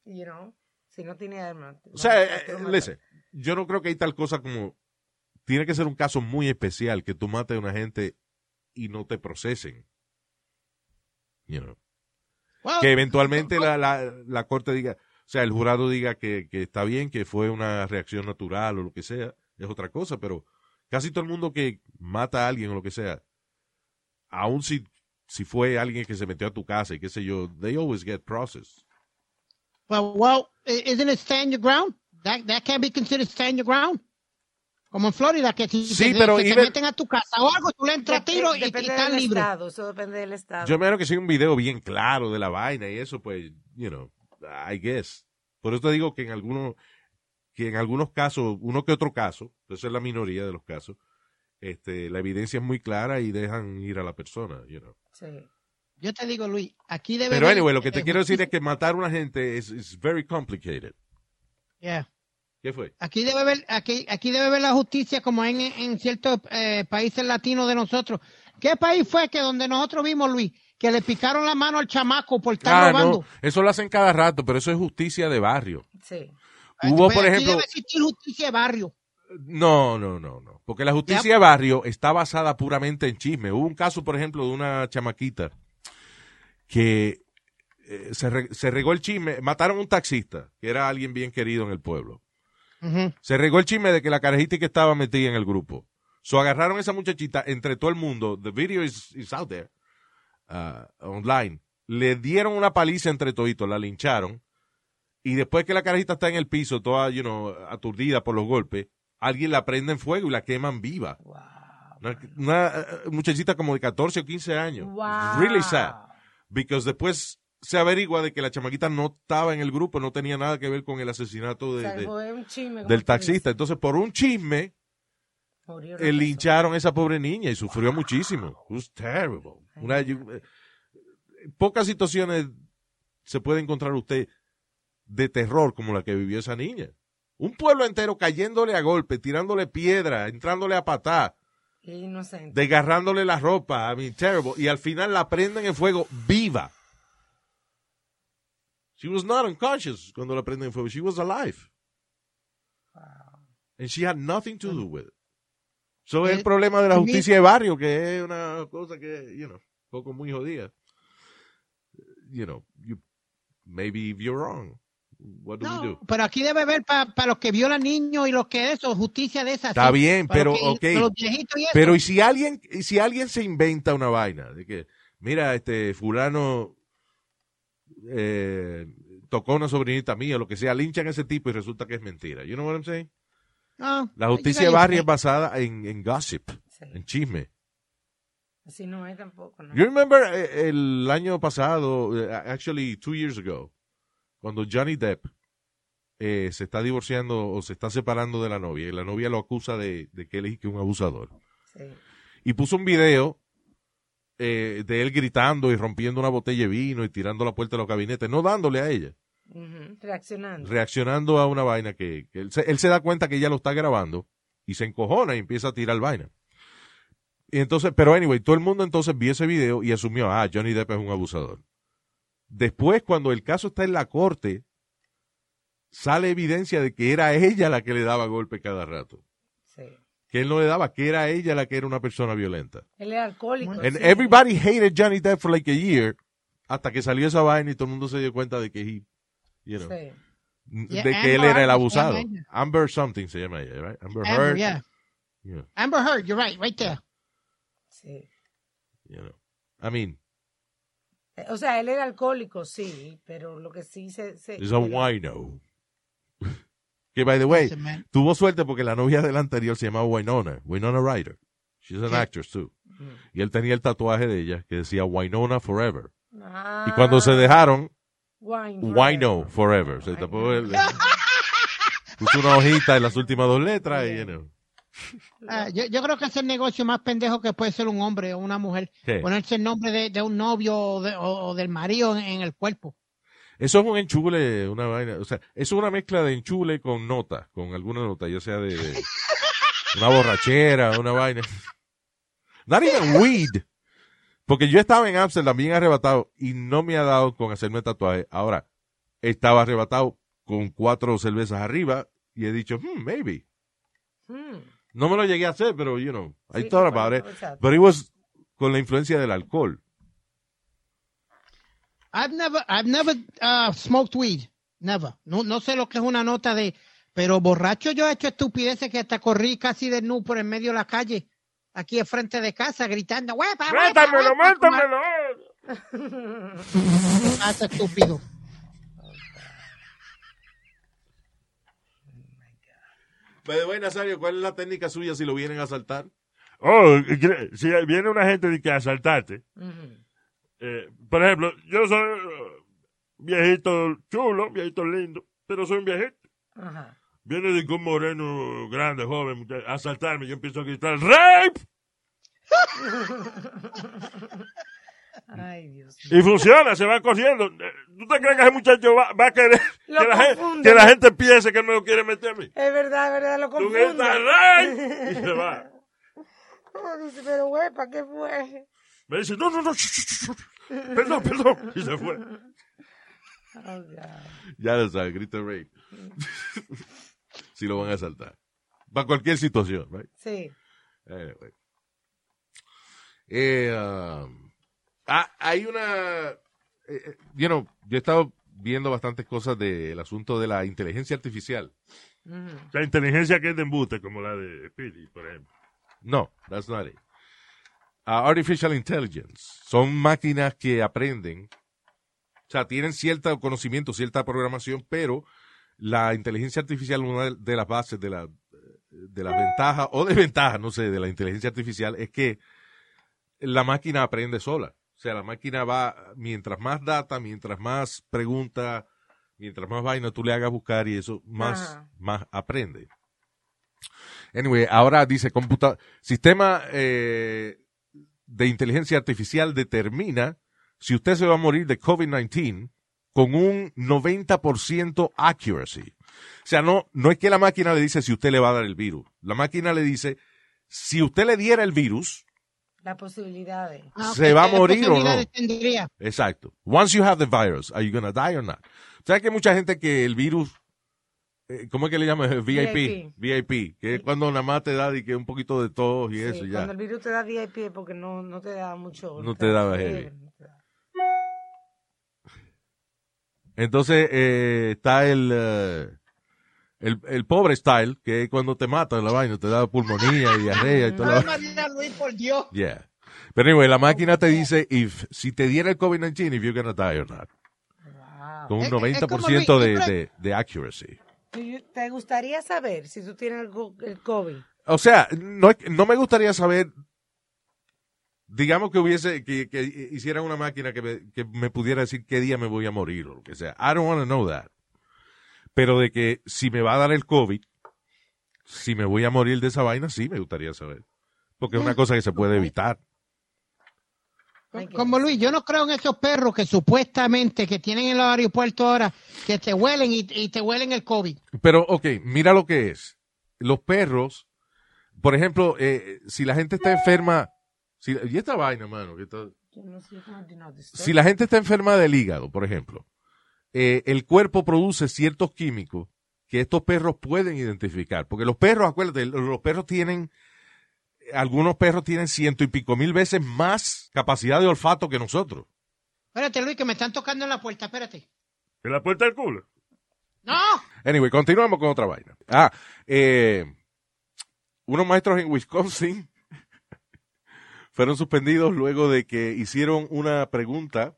You know, si no tiene arma. O sea, no, eh, listen, yo no creo que hay tal cosa como. Tiene que ser un caso muy especial que tú mates a una gente y no te procesen. You know. Well, Que eventualmente la, la, la corte diga, o sea, el jurado diga que, que está bien, que fue una reacción natural o lo que sea, es otra cosa, pero casi todo el mundo que mata a alguien o lo que sea, aun si, si fue alguien que se metió a tu casa y qué sé yo, they always get processed. well, well, isn't it stand your ground? That, that can be considered stand your ground. Como en Florida, que si Sí, se, pero se te even- meten a tu casa o algo, tú le entras a Dep- tiro y, y del libre. estado, eso depende del estado. Yo me imagino que si hay un video bien claro de la vaina y eso, pues, you know, I guess. Por eso te digo que en algunos, que en algunos casos, uno que otro caso, esa es la minoría de los casos, este, la evidencia es muy clara y dejan ir a la persona, you know. Sí. Yo te digo, Luis, aquí debe Pero anyway, lo que te eh, quiero decir es que matar a una gente es is very complicated. Yeah. ¿Qué fue? Aquí debe haber, aquí, aquí debe haber la justicia como en, en ciertos eh, países latinos de nosotros. ¿Qué país fue que donde nosotros vimos, Luis, que le picaron la mano al chamaco por estar Ah, robando? no, eso lo hacen cada rato, pero eso es justicia de barrio. Sí. Hubo, Pues por aquí ejemplo, debe existir justicia de barrio. No, no, no, no. Porque la justicia de barrio está basada puramente en chisme. Hubo un caso, por ejemplo, de una chamaquita que eh, se, re- se regó el chisme. Mataron a un taxista, que era alguien bien querido en el pueblo. Se regó el chisme de que la carajita que estaba metida en el grupo. So agarraron a esa muchachita entre todo el mundo. The video is, is out there. uh, online. Le dieron una paliza entre toditos, la lincharon. Y después que la carajita está en el piso, toda, you know, aturdida por los golpes, alguien la prende en fuego y la queman viva. Wow. Una, una, eh, muchachita como de 14 o 15 años. Wow. Really sad. Because después se averigua de que la chamaquita no estaba en el grupo, no tenía nada que ver con el asesinato de- de- chisme, del taxista. Entonces, por un chisme, eh, lincharon a esa pobre niña y sufrió muchísimo. It was terrible. Una- eh, pocas situaciones se puede encontrar usted de terror como la que vivió esa niña. Un pueblo entero cayéndole a golpe, tirándole piedra, entrándole a patá. Inocente. desgarrándole la ropa, I mean, terrible, y al final la prenden en fuego viva. She was not unconscious cuando la prenden en fuego, she was alive. And she had nothing to do with it. So es el problema de la justicia de barrio, que es una cosa que, you know, poco muy jodida. You know, you, maybe if you're wrong, what do we No, do? pero aquí debe haber para los que violan niños y los que eso, justicia de esa. Está sí. bien, pero, que- ok. para los viejitos y eso. Pero y si alguien, y si alguien se inventa una vaina de que, mira, este fulano eh, tocó a una sobrinita mía, lo que sea, linchan a ese tipo y resulta que es mentira. You know what I'm saying? No, La justicia de barrio es basada en, en gossip, Sí. en chisme. Así no es tampoco, ¿no? You remember eh, el año pasado, eh, actually two years ago, cuando Johnny Depp eh, se está divorciando o se está separando de la novia y la novia lo acusa de, de que él es que un abusador. Sí. y puso un video eh, de él gritando y rompiendo una botella de vino y tirando la puerta de los gabinetes, no dándole a ella, Reaccionando. reaccionando a una vaina que, que él, se, él se da cuenta que ella lo está grabando y se encojona y empieza a tirar vaina. Y entonces, pero anyway, todo el mundo entonces vio ese video y asumió, ah, Johnny Depp es un abusador. Después, cuando el caso está en la corte, sale evidencia de que era ella la que le daba golpe cada rato. Que él no le daba, que era ella la que era una persona violenta. Él era alcohólico. And sí. everybody hated Johnny Depp for like a year hasta que salió esa vaina y todo el mundo se dio cuenta de que he, you know, Sí. de Yeah, que él Amber era el abusado. ella. Amber something se llama ella, right? Amber, Amber, Heard. yeah. Yeah, Amber Heard, you're right, right there. Sí. you know. I mean, O sea, él era alcohólico, sí, pero lo que sí se... se it's a wino. que by the way, Listen, tuvo suerte porque la novia del anterior se llamaba Winona, Winona Ryder. She's an ¿Qué? actress too. Y él tenía el tatuaje de ella que decía Winona Forever. Ah, Y cuando se dejaron, Wine Wino Forever. Se tapó el, puso una hojita en las últimas dos letras y, you know. Ah, yo, yo creo que es el negocio más pendejo que puede ser un hombre o una mujer. ¿Qué? Ponerse el nombre de, de un novio o, de- o- o del marido en, en el cuerpo. Eso es un enchule, una vaina. O sea, eso es una mezcla de enchule con nota, con alguna nota, ya sea de, de una borrachera, una vaina. Not even weed. Porque yo estaba en Amsterdam bien arrebatado y no me ha dado con hacerme tatuaje. Ahora, estaba arrebatado con cuatro cervezas arriba y he dicho, hmm, maybe. Mm, No me lo llegué a hacer, pero, you know, I Sí, thought bueno, about it. exacto. But it was con la influencia del alcohol. I've never, I've never uh, smoked weed. Never. No, no sé lo que es una nota de, pero borracho yo he hecho estupideces que hasta corrí casi desnudo por en medio de la calle, aquí al frente de casa, gritando, huepa, huepa, ¡Métamelo, huepa", como métamelo! Pasa estúpido. Pero bueno, Nazario, ¿cuál es la técnica suya si lo vienen a asaltar? Oh, si viene una gente de que asaltarte. Eh, por ejemplo, yo soy eh, viejito chulo, viejito lindo, pero soy un viejito. Ajá. Viene de un moreno grande, joven, a asaltarme, yo empiezo a gritar ¡Rape! Ay, Dios mío. Y funciona, se va corriendo. Eh, ¿Tú te crees que ese muchacho va, va a querer que la, gente, que la gente piense que me lo quiere meter a mí? Es verdad, es verdad, lo Tú confunde. gritas ¡Rape! Y se va. Oh, dice, pero huepa, ¿qué fue? Me dice, no, no, no, perdón, perdón. Y se fue. Oh, God. Ya lo sabes, grita rape. si lo van a asaltar. Para cualquier situación, right? Sí. Anyway. Eh, um, ah, hay una, eh, eh, you know, yo he estado viendo bastantes cosas del asunto de la inteligencia artificial. Ujú. La inteligencia que es de embute, como la de Speedy, por ejemplo. No, that's not it. Ah, artificial intelligence son máquinas que aprenden, o sea, tienen cierto conocimiento, cierta programación, pero la inteligencia artificial, una de- de las bases de la de las ventajas o desventajas, no sé, de la inteligencia artificial es que la máquina aprende sola. O sea, la máquina va, mientras más data, mientras más preguntas, mientras más vaina tú le hagas buscar y eso, más, Ajá. más aprende. Anyway, ahora dice, computa sistema eh, de inteligencia artificial determina si usted se va a morir de COVID-19 con un 90% accuracy. O sea, no, no es que la máquina le dice si usted le va a dar el virus. La máquina le dice si usted le diera el virus, Las posibilidades. Ah, ¿Se va a ¿qué morir o no? tendría? exacto. Once you have the virus, are you gonna die or not? ¿Sabes que hay mucha gente que el virus, ¿cómo es que le llaman? VIP. VIP, que es cuando nada más te da y que un poquito de tos y Sí, eso ya. Cuando el virus te da VIP es porque no, no te da mucho. No te heavy. no te da. Entonces eh, está el, eh, el el pobre style, que es cuando te matan la vaina, te da pulmonía y diarrea y Ay, María Luis, por Dios. Yeah. Pero anyway, la máquina te dice if, si te diera el COVID-19, if you're gonna die or not. Wow. Con un Es- es como 90% de, Luis, de, de accuracy. ¿Y ¿Te gustaría saber si tú tienes el, COVID? O sea, no, no me gustaría saber, digamos que hubiese, que, que hiciera una máquina que me, que me pudiera decir qué día me voy a morir o lo que sea. I don't want to know that. Pero de que si me va a dar el COVID, si me voy a morir de esa vaina, sí me gustaría saber. Porque es una cosa que se puede evitar. Como Luis, yo no creo en esos perros que supuestamente que tienen en los aeropuertos ahora que te huelen y, y te huelen el COVID. Pero, ok, mira lo que es. Los perros, por ejemplo, eh, si la gente está enferma, si, y esta vaina, mano, que está- si la gente está enferma del hígado, por ejemplo, eh, el cuerpo produce ciertos químicos que estos perros pueden identificar. Porque los perros, acuérdate, los perros tienen, algunos perros tienen ciento y pico mil veces más capacidad de olfato que nosotros. Espérate, Luis, que me están tocando en la puerta, espérate. ¿En la puerta del culo? ¡No! Anyway, continuamos con otra vaina. Ah, eh, unos maestros en Wisconsin fueron suspendidos luego de que hicieron una pregunta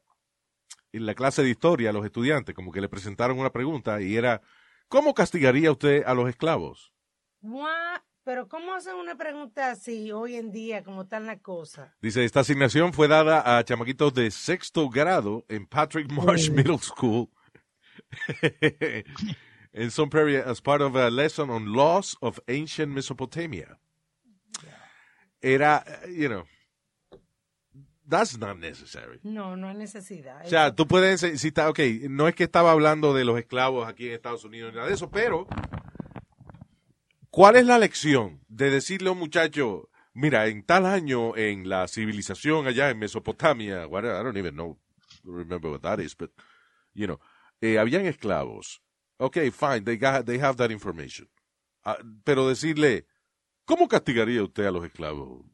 en la clase de historia a los estudiantes, como que le presentaron una pregunta y era, ¿cómo castigaría usted a los esclavos? Mua- Pero ¿cómo hacen una pregunta así hoy en día, como están las cosas? Dice, esta asignación fue dada a chamaquitos de sexto grado en Patrick Marsh Middle School en Sun Prairie as part of a lesson on laws of ancient Mesopotamia. Era, eh, you know, that's not necessary. No, no hay necesidad. O sea, tú puedes, si está, ok, no es que estaba hablando de los esclavos aquí en Estados Unidos ni nada de eso, pero ¿cuál es la lección de decirle a un muchacho, mira, en tal año en la civilización allá en Mesopotamia, whatever, I don't even know, remember what that is, but, you know, eh, habían esclavos. Ok, fine, they, got, they have that information. Ah, pero decirle, ¿cómo castigaría usted a los esclavos?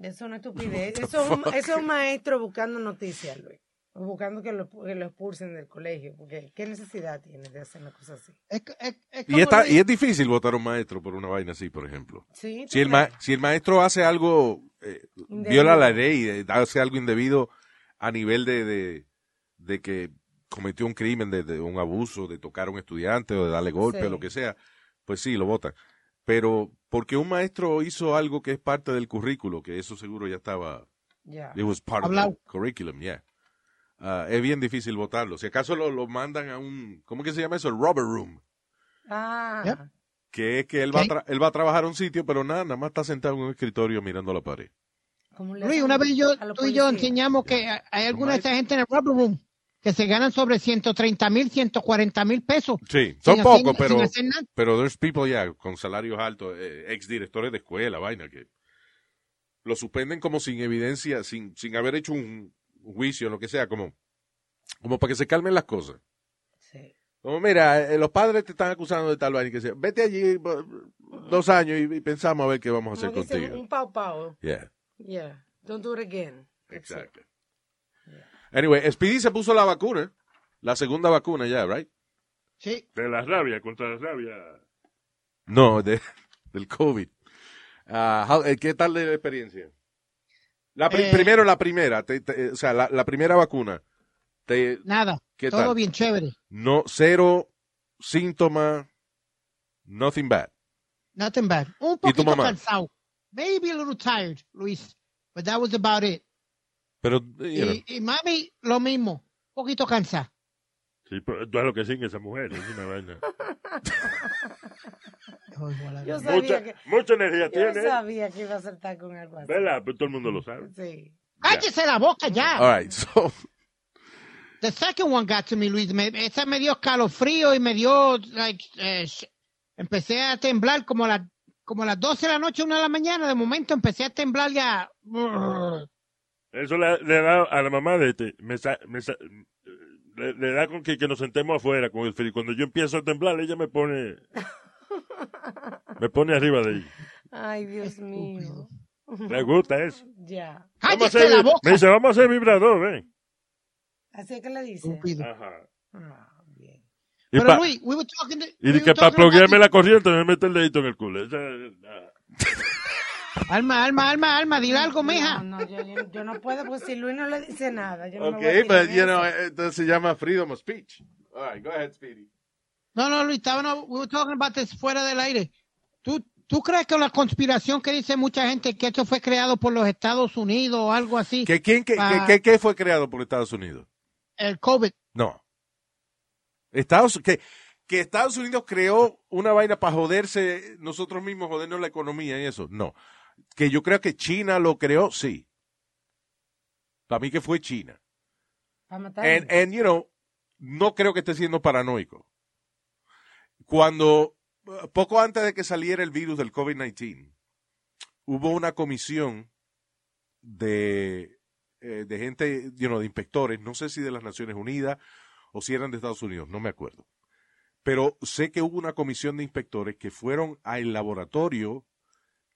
Eso es una estupidez. Eso es, un, eso es un maestro buscando noticias, Luis. Buscando que lo, que lo expulsen del colegio. Porque ¿qué necesidad tiene de hacer una cosa así? Es, es- es Y, está, y es difícil votar a un maestro por una vaina así, por ejemplo. Sí, Si el, ma- si el maestro hace algo, eh, viola la ley, eh, hace algo indebido a nivel de, de, de que cometió un crimen, de, de un abuso, de tocar a un estudiante o de darle golpe Sí. o lo que sea, pues sí, lo votan. Pero porque un maestro hizo algo que es parte del currículo, que eso seguro ya estaba, Ya. it was part Hablado. of the curriculum, yeah. Ah, es bien difícil votarlo. Si acaso lo, lo mandan a un, ¿cómo que se llama eso? El rubber room. Ah, Yep. Que es que él, va a él va a trabajar a un sitio, pero nada, nada más está sentado en un escritorio mirando la pared. ¿cómo le Luis, una vez yo, tú y yo enseñamos que hay alguna de esa gente en el rubber room que se ganan sobre 130 mil, 140 mil pesos. Sí, son pocos, pero, pero there's people ya con salarios altos, eh, ex directores de escuela, vaina, que lo suspenden como sin evidencia, sin, sin haber hecho un juicio, lo que sea, como, como para que se calmen las cosas. Sí. Como, mira, eh, los padres te están acusando de tal vaina, y que sea, vete allí dos años y, y pensamos a ver qué vamos a hacer Como contigo. un pau pau. Yeah, Yeah. Don't do it again. Exactly. Anyway, Speedy se puso la vacuna, la segunda vacuna ya, right? Sí. De la rabia, contra la rabia. No, de, del COVID. How- eh, ¿Qué tal de la experiencia? La pri- Eh, primero la primera, te- te- eh, o sea, la, la primera vacuna. Te, Nada. ¿Qué Todo tal? bien chévere. No, cero síntomas, nothing bad. Nothing bad. Un ¿Y tu poquito cansado. Maybe a little tired, Luis. But that was about it. Pero, you know, Y, y mami, lo mismo. Un poquito cansada. Sí, pero tú es lo que sigue esa mujer, es una vaina. Yo sabía Mucha, que, mucha energía yo tiene. sabía que iba a saltar con algo así. ¿Verdad? Pero todo el mundo lo sabe. Sí. ¡Cállese la boca ya! all right, so, The second one got to me, Luis. Me, esa me dio escalofrío y me dio, like, eh, empecé a temblar como a las como a las 12 de la noche, una de la mañana, de momento empecé a temblar ya. Eso le, le da a la mamá de este, me sa- me sa- le, le da con que, que nos sentemos afuera con el frío. Cuando yo empiezo a temblar, ella me pone, me pone arriba de ella. Ay, Dios mío. Le gusta eso. Ya. Vamos a ¡Cállese hacer, la vi- boca! me dice, vamos a hacer vibrador, ven. Así es que le dice. Ajá. Ah, bien. Y, Pero pa- Luis, we were talking to- y we que para pluguearme la corriente me mete el dedito en el culo. Alma, alma, alma, alma, dile algo, mija. No, no, yo, no puedo, pues si Luis no le dice nada. Yo Ok, en you know, entonces se llama freedom of speech. All right, go ahead, Speedy. No, no, Luis, estábamos, we were talking about this fuera del aire. ¿Tú, ¿Tú crees que la conspiración que dice mucha gente que esto fue creado por los Estados Unidos o algo así? ¿Qué, quién, qué- qué fue creado por Estados Unidos? El COVID. No. Estados, que, que Estados Unidos creó una vaina para joderse nosotros mismos, jodernos la economía y eso. No. Que yo creo que China lo creó, sí. Para mí que fue China. And, and, you know, no creo que esté siendo paranoico. Cuando, poco antes de que saliera el virus del COVID-19, hubo una comisión de, eh, de gente, you know, de inspectores, no sé si de las Naciones Unidas o si eran de Estados Unidos, no me acuerdo. Pero sé que hubo una comisión de inspectores que fueron al laboratorio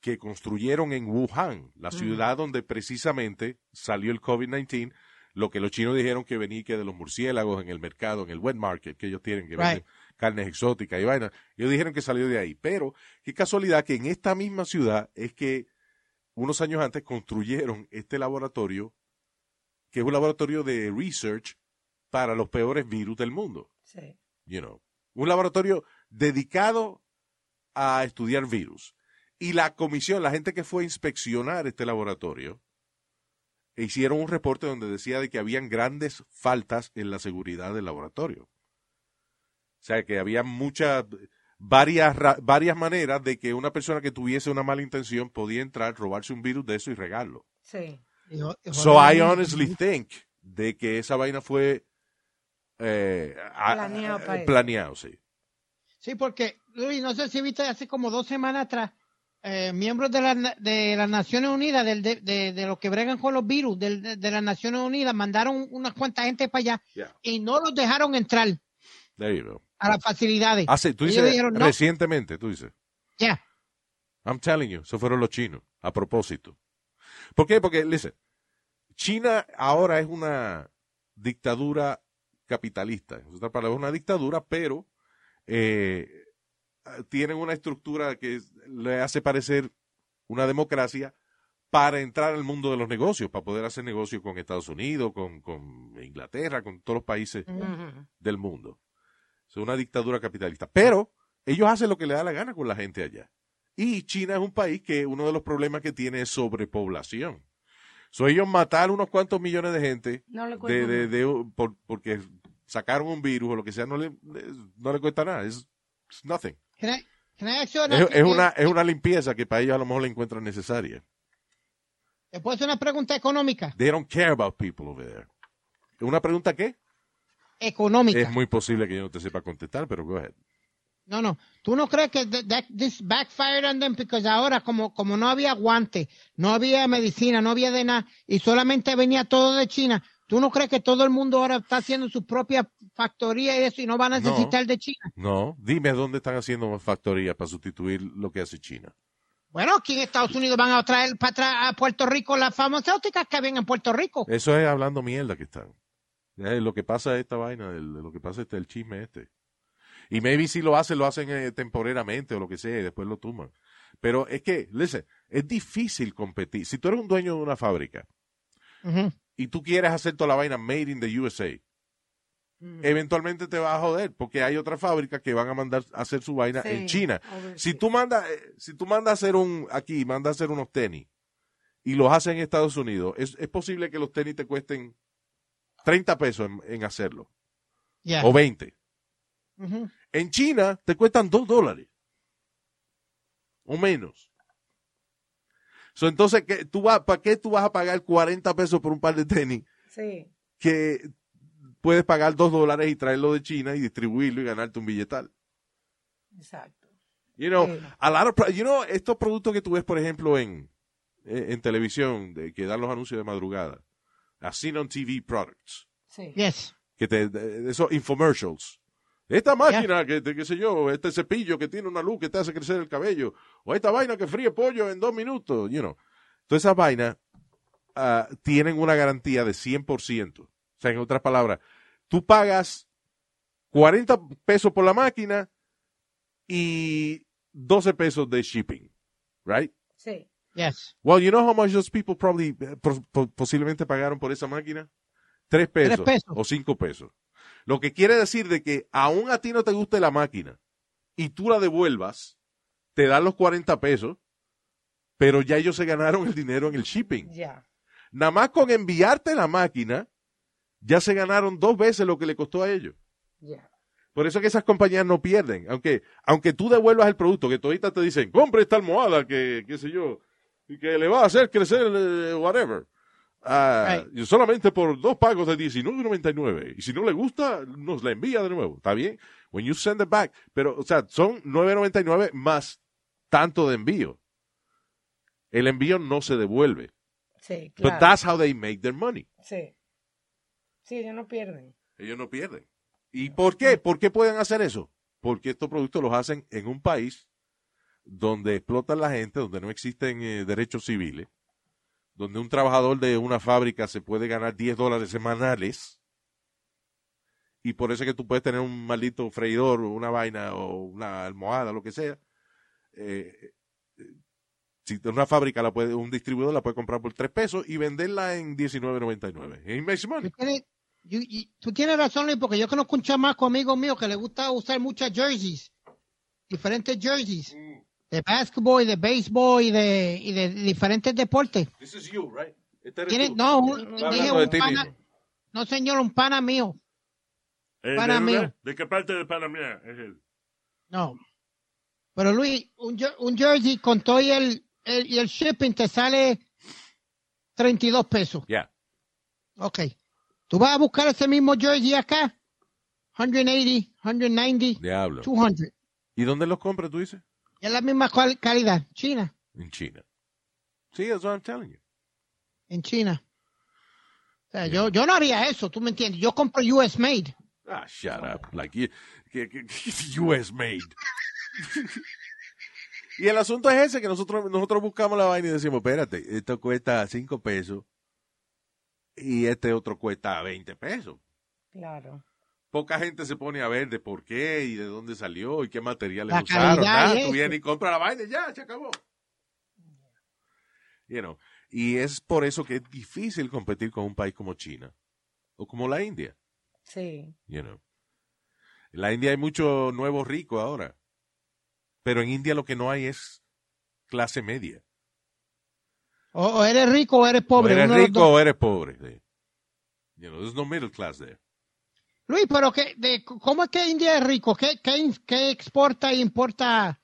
que construyeron en Wuhan, la ciudad donde precisamente salió el COVID-19, lo que los chinos dijeron que venía que de los murciélagos en el mercado, en el wet market que ellos tienen, que Right. venden carnes exóticas y vainas. Ellos dijeron que salió de ahí. Pero qué casualidad que en esta misma ciudad es que unos años antes construyeron este laboratorio, que es un laboratorio de research para los peores virus del mundo. Sí. You know. Un laboratorio dedicado a estudiar virus. Y la comisión, la gente que fue a inspeccionar este laboratorio, hicieron un reporte donde decía de que habían grandes faltas en la seguridad del laboratorio. O sea, que había muchas, varias, varias maneras de que una persona que tuviese una mala intención podía entrar, robarse un virus de eso y regarlo. Sí. So I honestly think de que esa vaina fue eh, Planeado eso. planeado, sí. Sí, porque, Luis, no sé si viste hace como dos semanas atrás, eh, miembros de, la, de las Naciones Unidas, del, de, de, de los que bregan con los virus, del- de, de las Naciones Unidas, mandaron unas cuantas gente para allá Yeah. y no los dejaron entrar There you go. a las facilidades. Ah, sí, tú dices dijeron, no. recientemente, tú dices. Ya. I'm telling you, eso fueron los chinos, a propósito. ¿Por qué? Porque, listen, China ahora es una dictadura capitalista. En otras palabras, es una dictadura, pero eh, tienen una estructura que le hace parecer una democracia para entrar al mundo de los negocios, para poder hacer negocios con Estados Unidos, con, con Inglaterra, con todos los países del mundo. Es una dictadura capitalista. Pero ellos hacen lo que le da la gana con la gente allá. Y China es un país que uno de los problemas que tiene es sobrepoblación. So, ellos matar unos cuantos millones de gente No de, de- nada. de- por- porque sacaron un virus o lo que sea, no le, no le cuesta nada. Es nothing. Can I- can I ask you an- Es, es una, es una limpieza que para ellos a lo mejor la encuentran necesaria. ¿Te puedo hacer una pregunta económica? They don't care about people over there. ¿Una pregunta qué? Económica. Es muy posible que yo no te sepa contestar, pero go ahead. No, no. ¿Tú no crees que that, that- this backfired on them? Porque ahora, como, como no había guante, no había medicina, no había de nada, y solamente venía todo de China, ¿tú no crees que todo el mundo ahora está haciendo su propia factoría y eso y no van a No. necesitar de China? No, dime dónde están haciendo factorías para sustituir lo que hace China. Bueno, aquí en Estados Unidos van a traer para atrás a Puerto Rico las farmacéuticas que habían en Puerto Rico. Eso es hablando mierda que están. Eh, lo que pasa es esta vaina, el- lo que pasa es este, el chisme este. Y maybe si lo hacen, lo hacen eh, temporeramente o lo que sea y después lo tuman. Pero es que, listen, es difícil competir. Si tú eres un dueño de una fábrica Ujú. Y tú quieres hacer toda la vaina made in the USA, eventualmente te va a joder porque hay otras fábricas que van a mandar a hacer su vaina Sí, en China. overseas. Si tú mandas, eh, si tú mandas a hacer un, aquí, mandas a hacer unos tenis y los haces en Estados Unidos, es, es posible que los tenis te cuesten 30 pesos en, en hacerlo, o 20. Ujú. En China te cuestan 2 dólares, o menos. So, entonces, ¿qué, tú vas, ¿para qué tú vas a pagar 40 pesos por un par de tenis Sí. que puedes pagar 2 dólares y traerlo de China y distribuirlo y ganarte un billetal? Exacto. You know, Sí. a lot of you know, estos productos que tú ves, por ejemplo, en, en, en televisión, de, que dan los anuncios de madrugada, as seen on TV products, Sí. Yes. que te, de- esos infomercials. Esta máquina, que, te- qué sé yo, este cepillo que tiene una luz que te hace crecer el cabello, o esta vaina que fríe pollo en dos minutos, you know. Todas esas vainas ah, tienen una garantía de 100%. O sea, en otras palabras, tú pagas 40 pesos por la máquina y 12 pesos de shipping, right? Sí. Yes. Well, you know how much those people probably, eh, po- po- posiblemente pagaron por esa máquina? Tres pesos, pesos. o cinco pesos. Lo que quiere decir de que aún a ti no te guste la máquina y tú la devuelvas, te dan los 40 pesos, pero ya ellos se ganaron el dinero en el shipping. Ya. Nada más con enviarte la máquina, ya se ganaron dos veces lo que le costó a ellos. Por eso es que esas compañías no pierden. Aunque, aunque tú devuelvas el producto, que todavía te dicen, compre esta almohada que, qué sé yo, y que le va a hacer crecer, eh, whatever. Ah, solamente por dos pagos de $19.99. Y si no le gusta, nos la envía de nuevo. ¿Está bien? When you send it back. Pero, o sea, son $9.99 más tanto de envío. El envío no se devuelve. Sí, But claro. that's how they make their money. Sí. Sí, ellos no pierden. Ellos no pierden. ¿Y por qué? ¿Por qué pueden hacer eso? Porque estos productos los hacen en un país donde explotan la gente, donde no existen eh, derechos civiles, donde un trabajador de una fábrica se puede ganar 10 dólares semanales. Y por eso es que tú puedes tener un maldito freidor, o una vaina o una almohada, lo que sea. Eh, eh, si una fábrica la puede, un distribuidor la puede comprar por 3 pesos y venderla en 19.99. He makes money. Tú tienes, you- you- tú tienes razón, Luis, porque yo conozco un chamaco amigo mío que le gusta usar muchas jerseys, diferentes jerseys, de basketball y de béisbol y de, y de diferentes deportes. This is you, right? Este Tiene, no, un- dije un ti pana, no señor, un pana mío. Eh, Para ¿de, qué parte de Panamá es él? No. Pero Luis, un, un jersey con todo y el, el- y el shipping te sale 32 pesos. Ya. Ok. Tú vas a buscar ese mismo jersey acá. 180, 190, Diablo. 200. ¿Y dónde los compras, tú dices? Es la misma cual- calidad. China. En China. Sí, that's what I'm telling you. En China. O sea, yo, yo no haría eso, tú me entiendes. Yo compro US made. Ah, shut up. Like, you- US made. y el asunto es ese, que nosotros, nosotros buscamos la vaina y decimos, espérate, esto cuesta 5 pesos y este otro cuesta 20 pesos. Claro. Poca gente se pone a ver de por qué y de dónde salió y qué materiales La usaron. Nada, y tú vienes y compras la vaina y ya, se acabó. You know, y es por eso que es difícil competir con un país como China o como la India. Sí. You know. En la India hay mucho nuevo rico ahora. Pero en India lo que no hay es clase media. O, o eres rico o eres pobre. o eres uno rico o eres pobre. sí. You know, there's no middle class there. Luis, pero que, de, ¿cómo es que India es rico? ¿Qué, qué, qué exporta e importa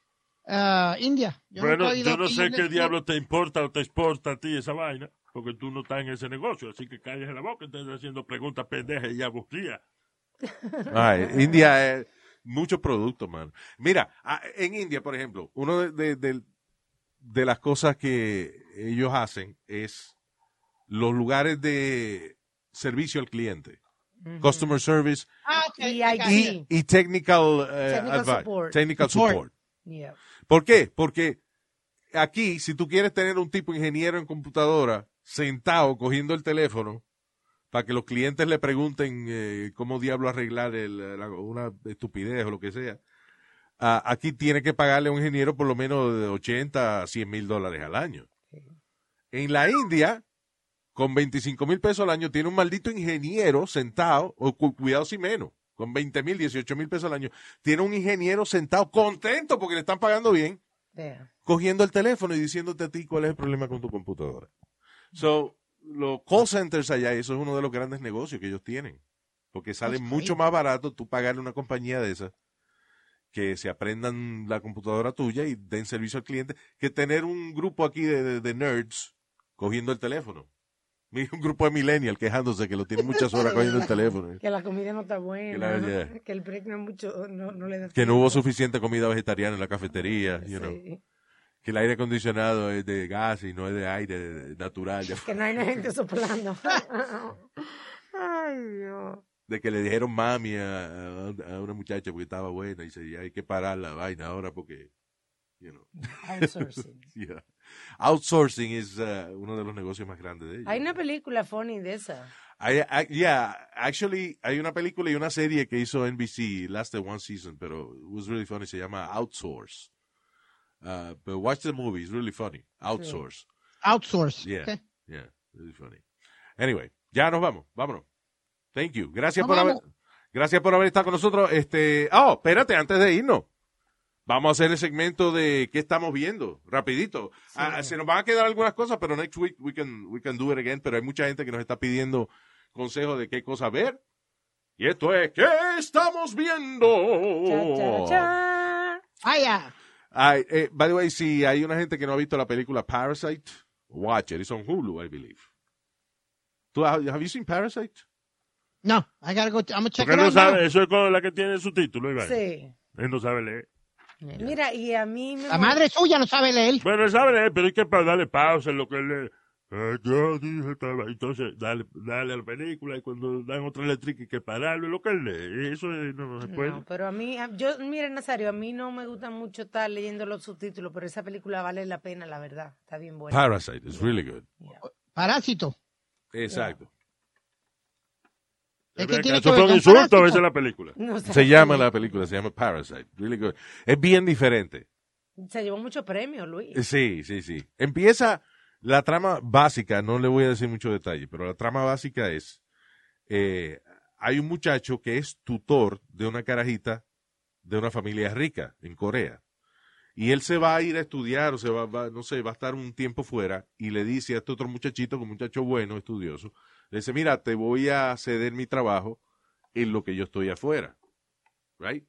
ah, India? Yo nunca bueno, yo no sé qué diablo te importa o te exporta a ti esa vaina, porque tú no estás en ese negocio, así que calles la boca estás haciendo preguntas pendejas y aburridas. Ay, India es mucho producto, man. Mira, en India, por ejemplo, uno de, de- de- de las cosas que ellos hacen es los lugares de servicio al cliente. Customer service Ah, ok, Y technical, eh, Technical advice, support. technical Support. support. Yeah. ¿Por qué? Porque aquí, si tú quieres tener un tipo ingeniero en computadora sentado cogiendo el teléfono para que los clientes le pregunten eh, cómo diablo arreglar el- la- una estupidez o lo que sea, ah, aquí tiene que pagarle a un ingeniero por lo menos de 80 a 100 mil dólares al año. En la India, con 25 mil pesos al año, tiene un maldito ingeniero sentado, o cu- cuidado si menos, con 20 mil, 18 mil pesos al año, tiene un ingeniero sentado contento porque le están pagando bien, Yeah. cogiendo el teléfono y diciéndote a ti cuál es el problema con tu computadora. So, los call centers allá, eso es uno de los grandes negocios que ellos tienen. Porque sale That's mucho great. más barato tú pagarle una compañía de esas que se aprendan la computadora tuya y den servicio al cliente que tener un grupo aquí de, de- de nerds cogiendo el teléfono. Un grupo de millennials quejándose que lo tienen muchas horas cogiendo el teléfono. Que la comida no está Que buena. la- yeah. Que el break no es mucho, no, no le da Que no hubo suficiente comida vegetariana en la cafetería. You know. Sí. Que el aire acondicionado es de gas y no es de aire natural. Que no hay gente soplando. Ay, Dios. De que le dijeron mami a, a- una muchacha porque estaba buena y "Ya hay que parar la vaina ahora porque, you know. Outsourcing. Yeah. Outsourcing es uh, uno de los negocios más grandes de ellos. Hay una película funny de esa. I, I- yeah, actually, hay una película y una serie que hizo NBC, lasted one season, pero it was really funny. Se llama Outsource. Uh, but watch the movie, it's really funny. Outsource. Outsource. Yeah, ok. yeah, really funny. Anyway, ya nos vamos, vámonos. Thank you. Gracias por haber, gracias por haber estado con nosotros. Este, oh, espérate, antes de irnos. Vamos a hacer el segmento de qué estamos viendo, rapidito. Ah, se nos van a quedar algunas cosas, pero next week we can, we can do it again. Pero hay mucha gente que nos está pidiendo consejos de qué cosa ver. Y esto es, ¿qué estamos viendo? Cha, cha, cha. Vaya. Ay, eh, by the way, si hay una gente que no ha visto la película Parasite, watch it. It's on Hulu, I believe. ¿Tú, have have you seen Parasite? No, I gotta go. I'm gonna check Porque it no out now. sabe, eso es con la que tiene su título, Iván. Sí. Él no sabe leer. Mira, y a mí me La madre suya no sabe leer. Bueno, sabe leer, pero hay que darle pausa en lo que él lee. Ah, yo dije. Entonces, dale, dale a la película y cuando dan otra eléctrica hay que pararlo en lo que él lee. Eso es- no, no se puede. No, pero a mí, yo, mire, Nazario, a mí no me gusta mucho estar leyendo los subtítulos, pero esa película vale la pena, la verdad. Está bien buena. Parasite, it's really good. Parásito. Exacto. Es que tiene que Eso ver fue un con insulto a veces la película. No sé. Se llama la película, se llama Parasite. Really good. Es bien diferente. Se llevó muchos premios, Luis. Sí, sí, sí. Empieza la trama básica, no le voy a decir mucho detalle, pero la trama básica es, eh, hay un muchacho que es tutor de una carajita de una familia rica en Corea. Y él se va a ir a estudiar, o se va, va- no sé, va a estar un tiempo fuera, y le dice a este otro muchachito, que un muchacho bueno, estudioso, le dice, mira, te voy a ceder mi trabajo en lo que yo estoy afuera. Right?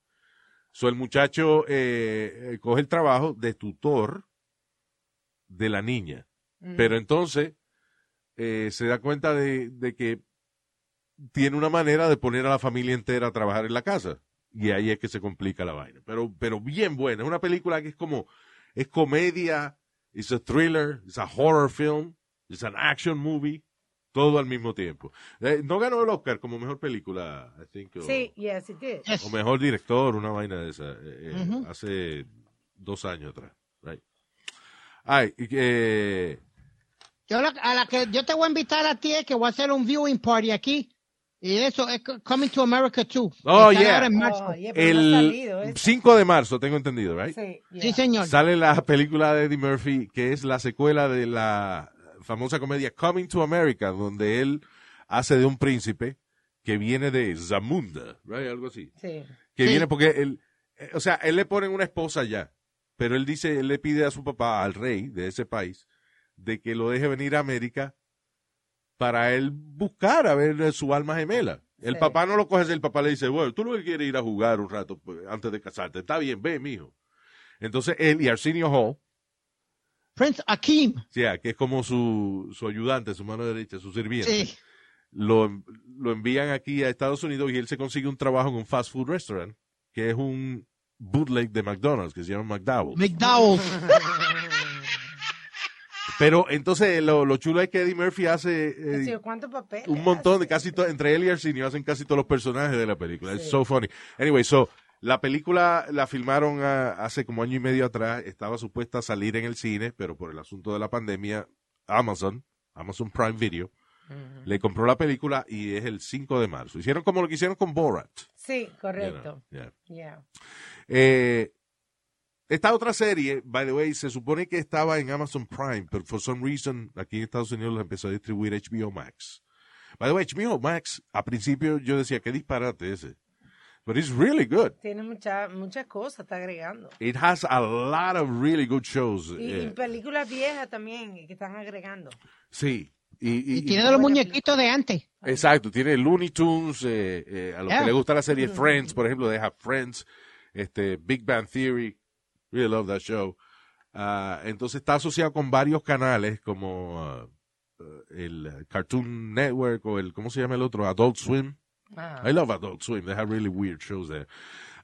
So el muchacho eh, eh, coge el trabajo de tutor de la niña. Mm. Pero entonces eh, se da cuenta de, de que tiene una manera de poner a la familia entera a trabajar en la casa. Y ahí es que se complica la vaina. Pero, pero bien buena. Es una película que es como, es comedia, es a thriller, es a horror film, es an action movie, todo al mismo tiempo. Eh, no ganó el Oscar como mejor película, I think. o- Sí, yes, it did. Yes. o mejor director, una vaina de esa, eh, eh, hace dos años atrás. Right. Ay, y que, Yo la- a la que yo te voy a invitar a ti es que voy a hacer un viewing party aquí. Y eso es co- Coming to America 2. Oh, yeah. ahora en marzo. Oh, yeah, no el salido esa. 5 de marzo, tengo entendido, right? Sí, yeah. Sí, señor. Sale la película de Eddie Murphy, que es la secuela de la famosa comedia Coming to America, donde él hace de un príncipe que viene de Zamunda, right? Algo así. Sí. que Sí. viene porque él, eh, o sea, él le ponen una esposa ya, pero él dice, él le pide a su papá, al rey de ese país, de que lo deje venir a América para él buscar a ver eh, su alma gemela. El Sí. papá no lo coge el papá le dice, bueno, tú lo que quieres ir a jugar un rato pues, antes de casarte, está bien, ve, mijo. Entonces él y Arsenio Hall, Prince Akeem. o sea, que es como su, su ayudante, su mano derecha, su sirviente, Sí. lo, lo envían aquí a Estados Unidos y él se consigue un trabajo en un fast food restaurant, que es un bootleg de McDonald's, que se llama McDowell's. McDowell's. Pero entonces lo, lo chulo es que Eddie Murphy hace eh, Sí, ¿Cuántos papeles? un montón de casi to- entre él y Arsenio hacen casi todos los personajes de la película. Es Sí. so funny. Anyway, so la película la filmaron ah, hace como año y medio atrás. Estaba supuesta a salir en el cine, pero por el asunto de la pandemia, Amazon, Amazon Prime Video, le compró la película y es el 5 de marzo. Hicieron como lo que hicieron con Borat. Sí, you correcto. know, yeah. Yeah. Eh, esta otra serie, by the way, se supone que estaba en Amazon Prime, pero for some reason aquí en Estados Unidos la empezó a distribuir HBO Max. By the way, HBO Max, a principio yo decía, qué disparate ese. But it's really good. Tiene mucha- muchas cosas, está agregando. It has a lot of really good shows. Y, eh, y películas viejas también que están agregando. sí. Y, y- Y tiene los muñequitos de antes. Exacto, tiene Looney Tunes, eh, eh, a los Yeah. que le gusta la serie Friends, por ejemplo, they have Friends, este, Big Bang Theory, really love that show. Ah, entonces está asociado con varios canales como ah, el uh, Cartoon Network o el, ¿cómo se llama el otro? Adult Swim. Ah. I love Adult Swim. They have really weird shows there.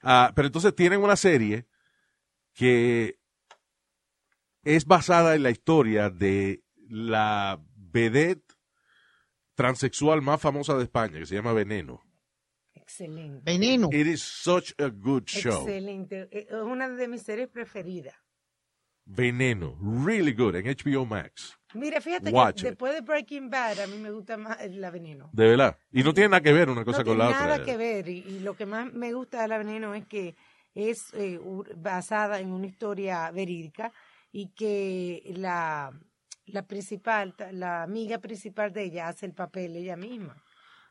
Ah, pero entonces tienen una serie que es basada en la historia de la vedette transexual más famosa de España, que se llama Veneno. Excelente. Veneno. It is such a good show. Excelente. Eh, Es una de mis series preferidas. Veneno. Really good en HBO Max. Mira, fíjate Watch que it. después de Breaking Bad, a mí me gusta más La Veneno. De verdad. Y no tiene nada que ver una cosa no con tiene la nada otra. que ver. Y, y lo que más me gusta de La Veneno es que es eh, basada en una historia verídica y que la, la principal, la amiga principal de ella hace el papel ella misma.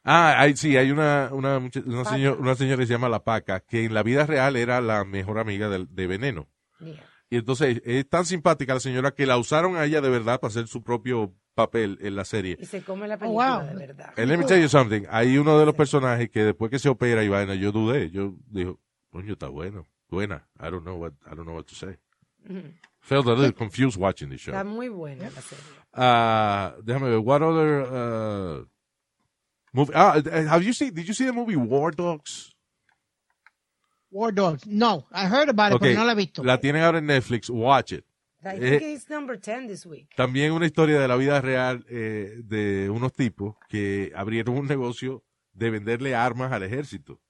Ah, hay, sí, hay una, una, mucha- una, señor- una señora que se llama La Paca, que en la vida real era la mejor amiga del- de, Veneno. Mira. Y entonces es tan simpática la señora que la usaron a ella de verdad para hacer su propio papel en la serie. Y se come la Oh, película wow. de verdad. And let me tell you something. Hay uno de los personajes que después que se opera y vaina, yo dudé. Yo dijo, coño, está bueno. Buena. I don't know what, I don't know what to say. Felt a little confused watching the show. Está muy buena la serie. Uh, déjame ver. What other uh, movie? Uh, have you seen? Did you see the movie War Dogs? War Dogs. No, I heard about it, Okay, pero no la he visto. La tienen ahora en Netflix. Watch it. I Eh, think it's number 10 this week. También una historia de la vida real eh, de unos tipos que abrieron un negocio de venderle armas al ejército.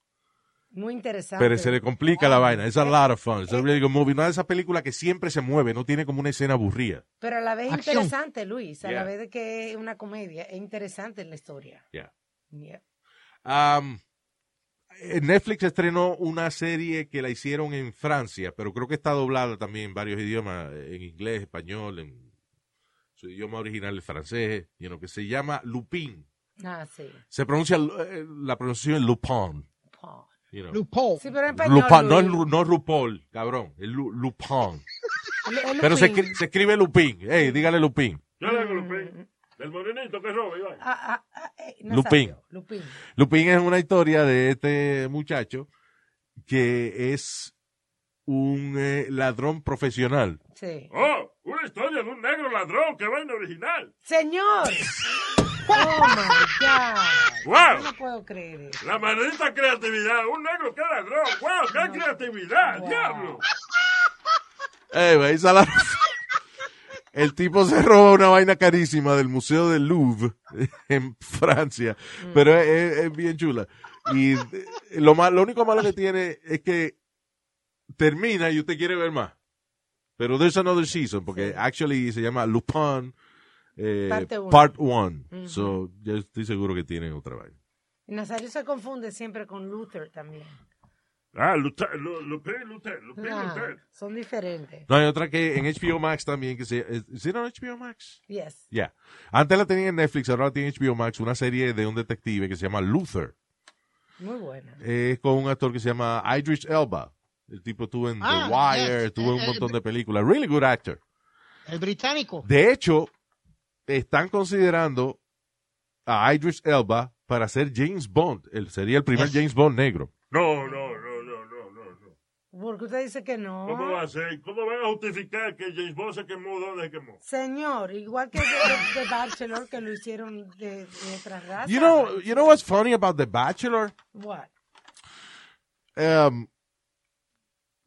Muy interesante. Pero se le complica la vaina. It's a lot of fun. It's a really good movie. Una de esas películas que siempre se mueve, no tiene como una escena aburrida. Pero a la vez Acción. interesante, Luis. A Yeah. la vez de que es una comedia, es interesante la historia. Yeah. Yeah. Um, eh, Netflix estrenó una serie que la hicieron en Francia, pero creo que está doblada también en varios idiomas, eh, en inglés, español, en su idioma original, el francés, you know, que se llama Lupin. Ah, sí. Se pronuncia, eh, la pronunciación es Lupin. You know. Loophole. Sí, pero en español. Lupin, no es no es RuPaul, cabrón, es Lu- Lupin. Pero Lupin. se escribe Lupin. Hey, dígale Lupin. Yo le hago Lupin. Del morenito que roba, Iván. Ah, ah, ah, eh, Lupin. Lupin es una historia de este muchacho que es un eh, ladrón profesional. Sí. Oh, una historia de un negro ladrón, que vaina original. Señor. Oh my God. Wow. Yo no puedo creer eso. La maldita creatividad, un negro que ladrón. Wow, qué creatividad, Wow. diablo. Eh, güey, la- El tipo se roba una vaina carísima del Museo del Louvre en Francia, pero es, bien chula. Y lo, mal, lo único malo que tiene es que termina y usted quiere ver más. Pero there's another season, porque actually se llama Lupin eh. Part 1. Ujú. So, yo estoy seguro que tienen otra vaina. Nazario se confunde siempre con Luther también. Ah, Luther, Lu- Lupin, Luther, Lupin, Ah, Luther. son diferentes. No, hay otra que en HBO Max también, que se... ¿Es en HBO Max? Yes. Ya. Antes la tenía en Netflix, ahora la tiene en HBO Max, una serie de un detective que se llama Luther. Muy buena. Es con un actor que se llama Idris Elba. El tipo estuvo en Ah, The Wire, yes. estuvo en un Eh, montón eh, de películas. Really good actor. El británico. De hecho, están considerando a Idris Elba para ser James Bond. Él sería el primer Yes. James Bond negro. No, no. Porque usted dice que no. ¿Cómo va a ser? ¿Cómo van a justificar que James Bond se quemó? ¿Dónde se quemó? Señor, igual que de, de- de Bachelor, que lo hicieron de, de otras razas. You know, you know what's funny about The Bachelor? What? Um,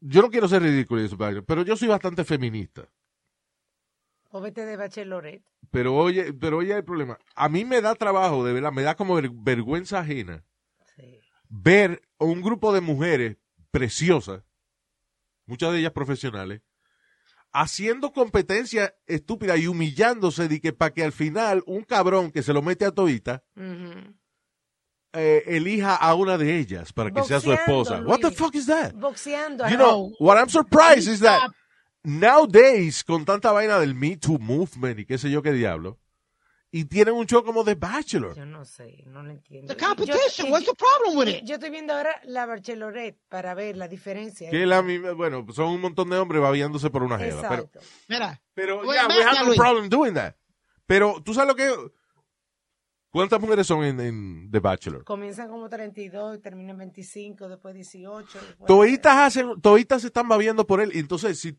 yo no quiero ser ridículo, y eso, pero yo soy bastante feminista. O vete de Bachelorette. Pero oye, pero oye el problema. A mí me da trabajo, de verdad, me da como ver- vergüenza ajena Sí. ver a un grupo de mujeres preciosas, muchas de ellas profesionales, haciendo competencia estúpida y humillándose de que para que al final un cabrón que se lo mete a todita eh, elija a una de ellas para que sea su esposa. What the fuck is that? Boxeando. You know, what I'm surprised is that nowadays, con tanta vaina del Me Too movement y qué sé yo qué diablo, y tienen un show como The Bachelor. Yo no sé, no lo entiendo. The competition. yo- What's the problem with it? Yo estoy viendo ahora la Bachelorette para ver la diferencia. Que la misma, bueno, son un montón de hombres babiándose por una jeva. Pero, Exacto. Mira. pero yeah, we have no problem doing that. Pero, ¿tú sabes lo que? ¿Cuántas mujeres son en, en The Bachelor? Comienzan como 32 y terminan 25, después 18. después- Toditas hacen, toditas se están babiando por él. Y entonces, si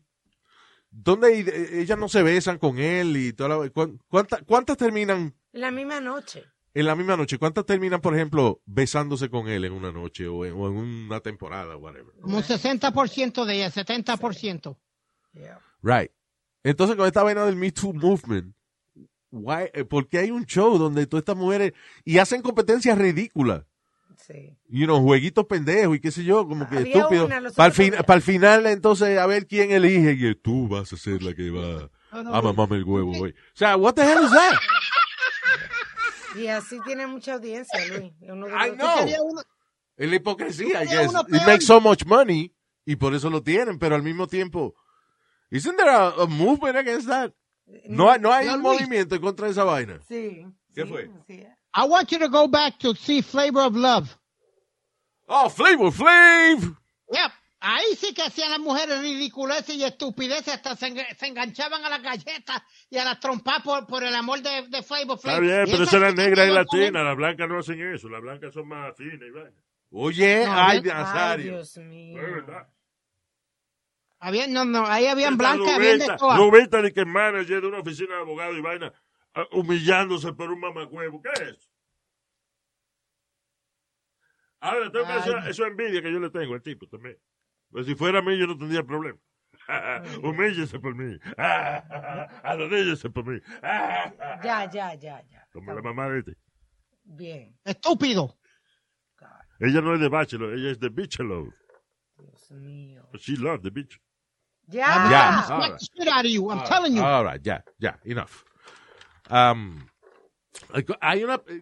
¿Dónde eh, ellas no se besan con él y toda la, cuán- cuánta- ¿Cuántas terminan La misma noche. en la misma noche? ¿Cuántas terminan, por ejemplo, besándose con él en una noche o en, o en una temporada, whatever? Como un 60% de ella, 70%. Yeah. Right. Entonces, con esta vaina del Me Too Movement, why, eh, ¿por qué hay un show donde todas estas mujeres y hacen competencias ridículas? Sí. Y unos jueguitos pendejos y qué sé yo, como que Había los Para el, fin, final, entonces, a ver quién elige. Y tú vas a ser la que va No, no, a mamarme el huevo hoy. O sea, what the hell is that? Y así tiene mucha audiencia, Luis. Uno I know. Es la hipocresía, I guess. It makes so much money y por eso lo tienen, pero al mismo tiempo, isn't there a, a movement against that? No, hay- no hay No, un Luis. movimiento en contra de esa vaina. Sí. ¿Qué sí, fue? sí. I want you to go back to see Flavor of Love. Oh, Flavor Flav. Yep. Ahí sí que hacían las mujeres ridiculeces y estupideces, hasta se, se enganchaban a las galletas y a las trompas por, por el amor de, de Flavor Está Flav. bien, Y pero esa es la negra y latina. Las blancas no hacen eso. Las blancas son más finas y vaina. Oye, No, ay, ¿ves? Ay, Nazario. Dios mío. Es verdad. Había, no, no, ahí habían blancas, habían de todas. Lubita ni que es manager de una oficina de abogado y vaina humillándose por un mamacuevo. ¿Qué es? Ahora, tengo que decir, eso es envidia que yo le tengo al tipo también. Pues si fuera a mí, yo no tendría problema. Humíllese por mí. Arrodíllese por mí. Ya, ya, ya, ya. Como la mamá de este. Bien. Estúpido. Ella no es de Bachelor, ella es de Bachelor. Dios mío. But she loves the bitch. Ya. I'm Ya. of you. I'm telling you. All right, ya, ya, enough. Um, hay una. eh,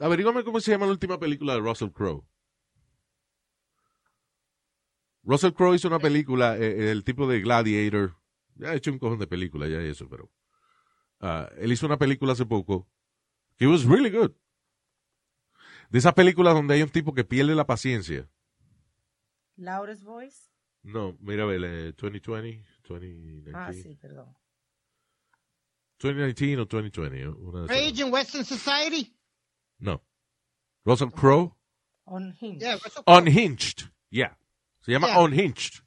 Averígame cómo se llama la última película de Russell Crowe. Russell Crowe hizo una película, eh, el tipo de Gladiator. Ya ha hecho un cojón de películas, ya eso, pero. ah, él hizo una película hace poco que was really good. De esas películas donde hay un tipo que pierde la paciencia. Loudest voice. No, mira, eh, 2020, 2019. Ah, sí, perdón. 2019 o 2020. ¿eh? Una. Rage in Western Society. No. Russell Crowe. Him. Yeah? Unhinged. Yeah. Se llama Yeah. Unhinged.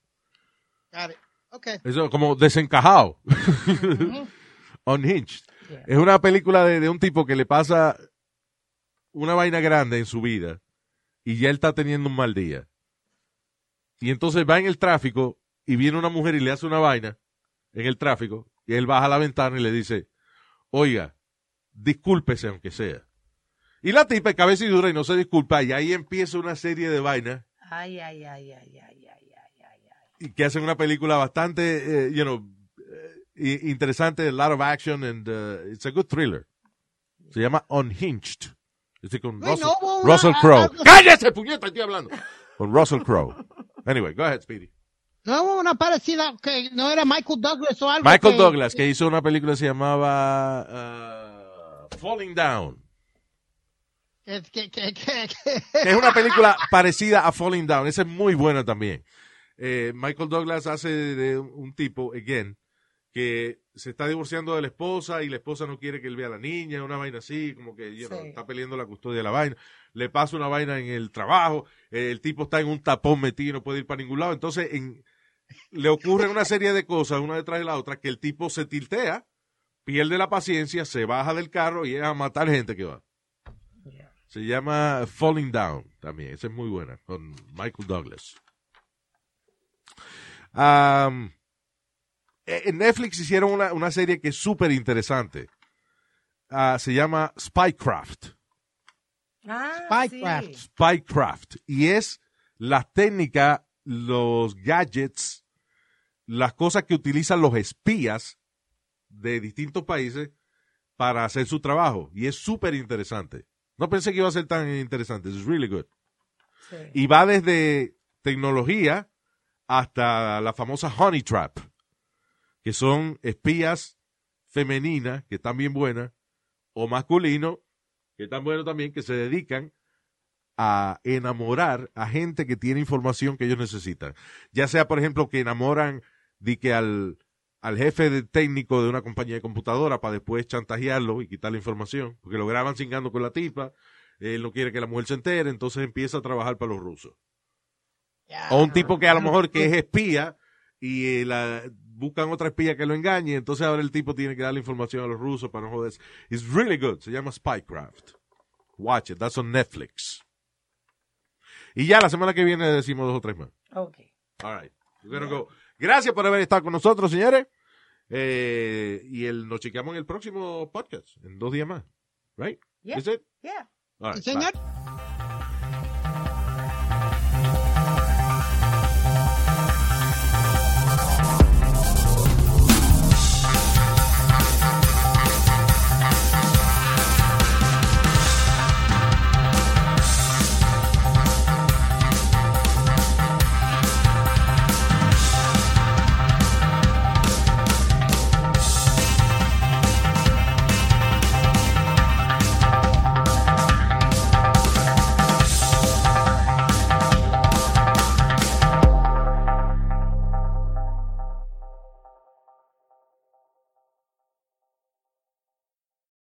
Got it. Okay. Eso como desencajado. Ujú. Unhinged. Yeah. Es una película de, de un tipo que le pasa una vaina grande en su vida y ya él está teniendo un mal día. Y entonces va en el tráfico y viene una mujer y le hace una vaina en el tráfico y él baja la ventana y le dice, oiga, discúlpese aunque sea. Y la tipa es cabeza y dura y no se disculpa. Y ahí empieza una serie de vainas. Ay, ay, ay, ay, ay, ay, ay, ay. ay. Y que hacen una película bastante, eh, you know, eh, interesante, a lot of action, and uh, it's a good thriller. Se llama Unhinged. Estoy con Russell, no, Russell Crowe. ¡Cállese, puñeta! Estoy hablando. Con Russell Crowe. Anyway, go ahead, Speedy. No hubo una parecida que no era Michael Douglas o algo. Michael que- Douglas, que hizo una película que se llamaba uh, Falling Down. Que, que, que, que- que es una película parecida a Falling Down. Esa es muy buena también. Eh, Michael Douglas hace de un, tipo, again, que se está divorciando de la esposa y la esposa no quiere que él vea a la niña, una vaina así, como que you know, Sí. está peleando la custodia de la vaina. Le pasa una vaina en el trabajo, el tipo está en un tapón metido, no puede ir para ningún lado. Entonces, en, le ocurren una serie de cosas, una detrás de la otra, que el tipo se tiltea, pierde la paciencia, se baja del carro y es a matar gente que va. Yeah. Se llama Falling Down también. Esa es muy buena. Con Michael Douglas. Eh, en Netflix hicieron una, una serie que es súper interesante. Ah, se llama Spycraft. Ah, Spycraft. sí. Spycraft. Y es la técnica, los gadgets, las cosas que utilizan los espías de distintos países para hacer su trabajo. Y es súper interesante. No pensé que iba a ser tan interesante. Es really good. sí. Y va desde tecnología hasta la famosa Honey Trap, que son espías femeninas, que están bien buenas, o masculinos, que están buenos también, que se dedican a enamorar a gente que tiene información que ellos necesitan. Ya sea, por ejemplo, que enamoran de que al, al jefe de técnico de una compañía de computadora para después chantajearlo y quitar la información, porque lo graban cingando con la tipa, él no quiere que la mujer se entere, entonces empieza a trabajar para los rusos. O un tipo que a lo mejor que es espía y eh, la- buscan otra espía que lo engañe, entonces ahora el tipo tiene que darle información a los rusos para no joderse. It's really good. Se llama Spycraft. Watch it. That's on Netflix. Y ya la semana que viene decimos dos o tres más. Ok. All right. We're gonna go. Gracias por haber estado con nosotros, señores. Eh, y el, nos chequeamos en el próximo podcast, en dos días más. Right? Yeah. Is it? Yeah. All right, señor. bye.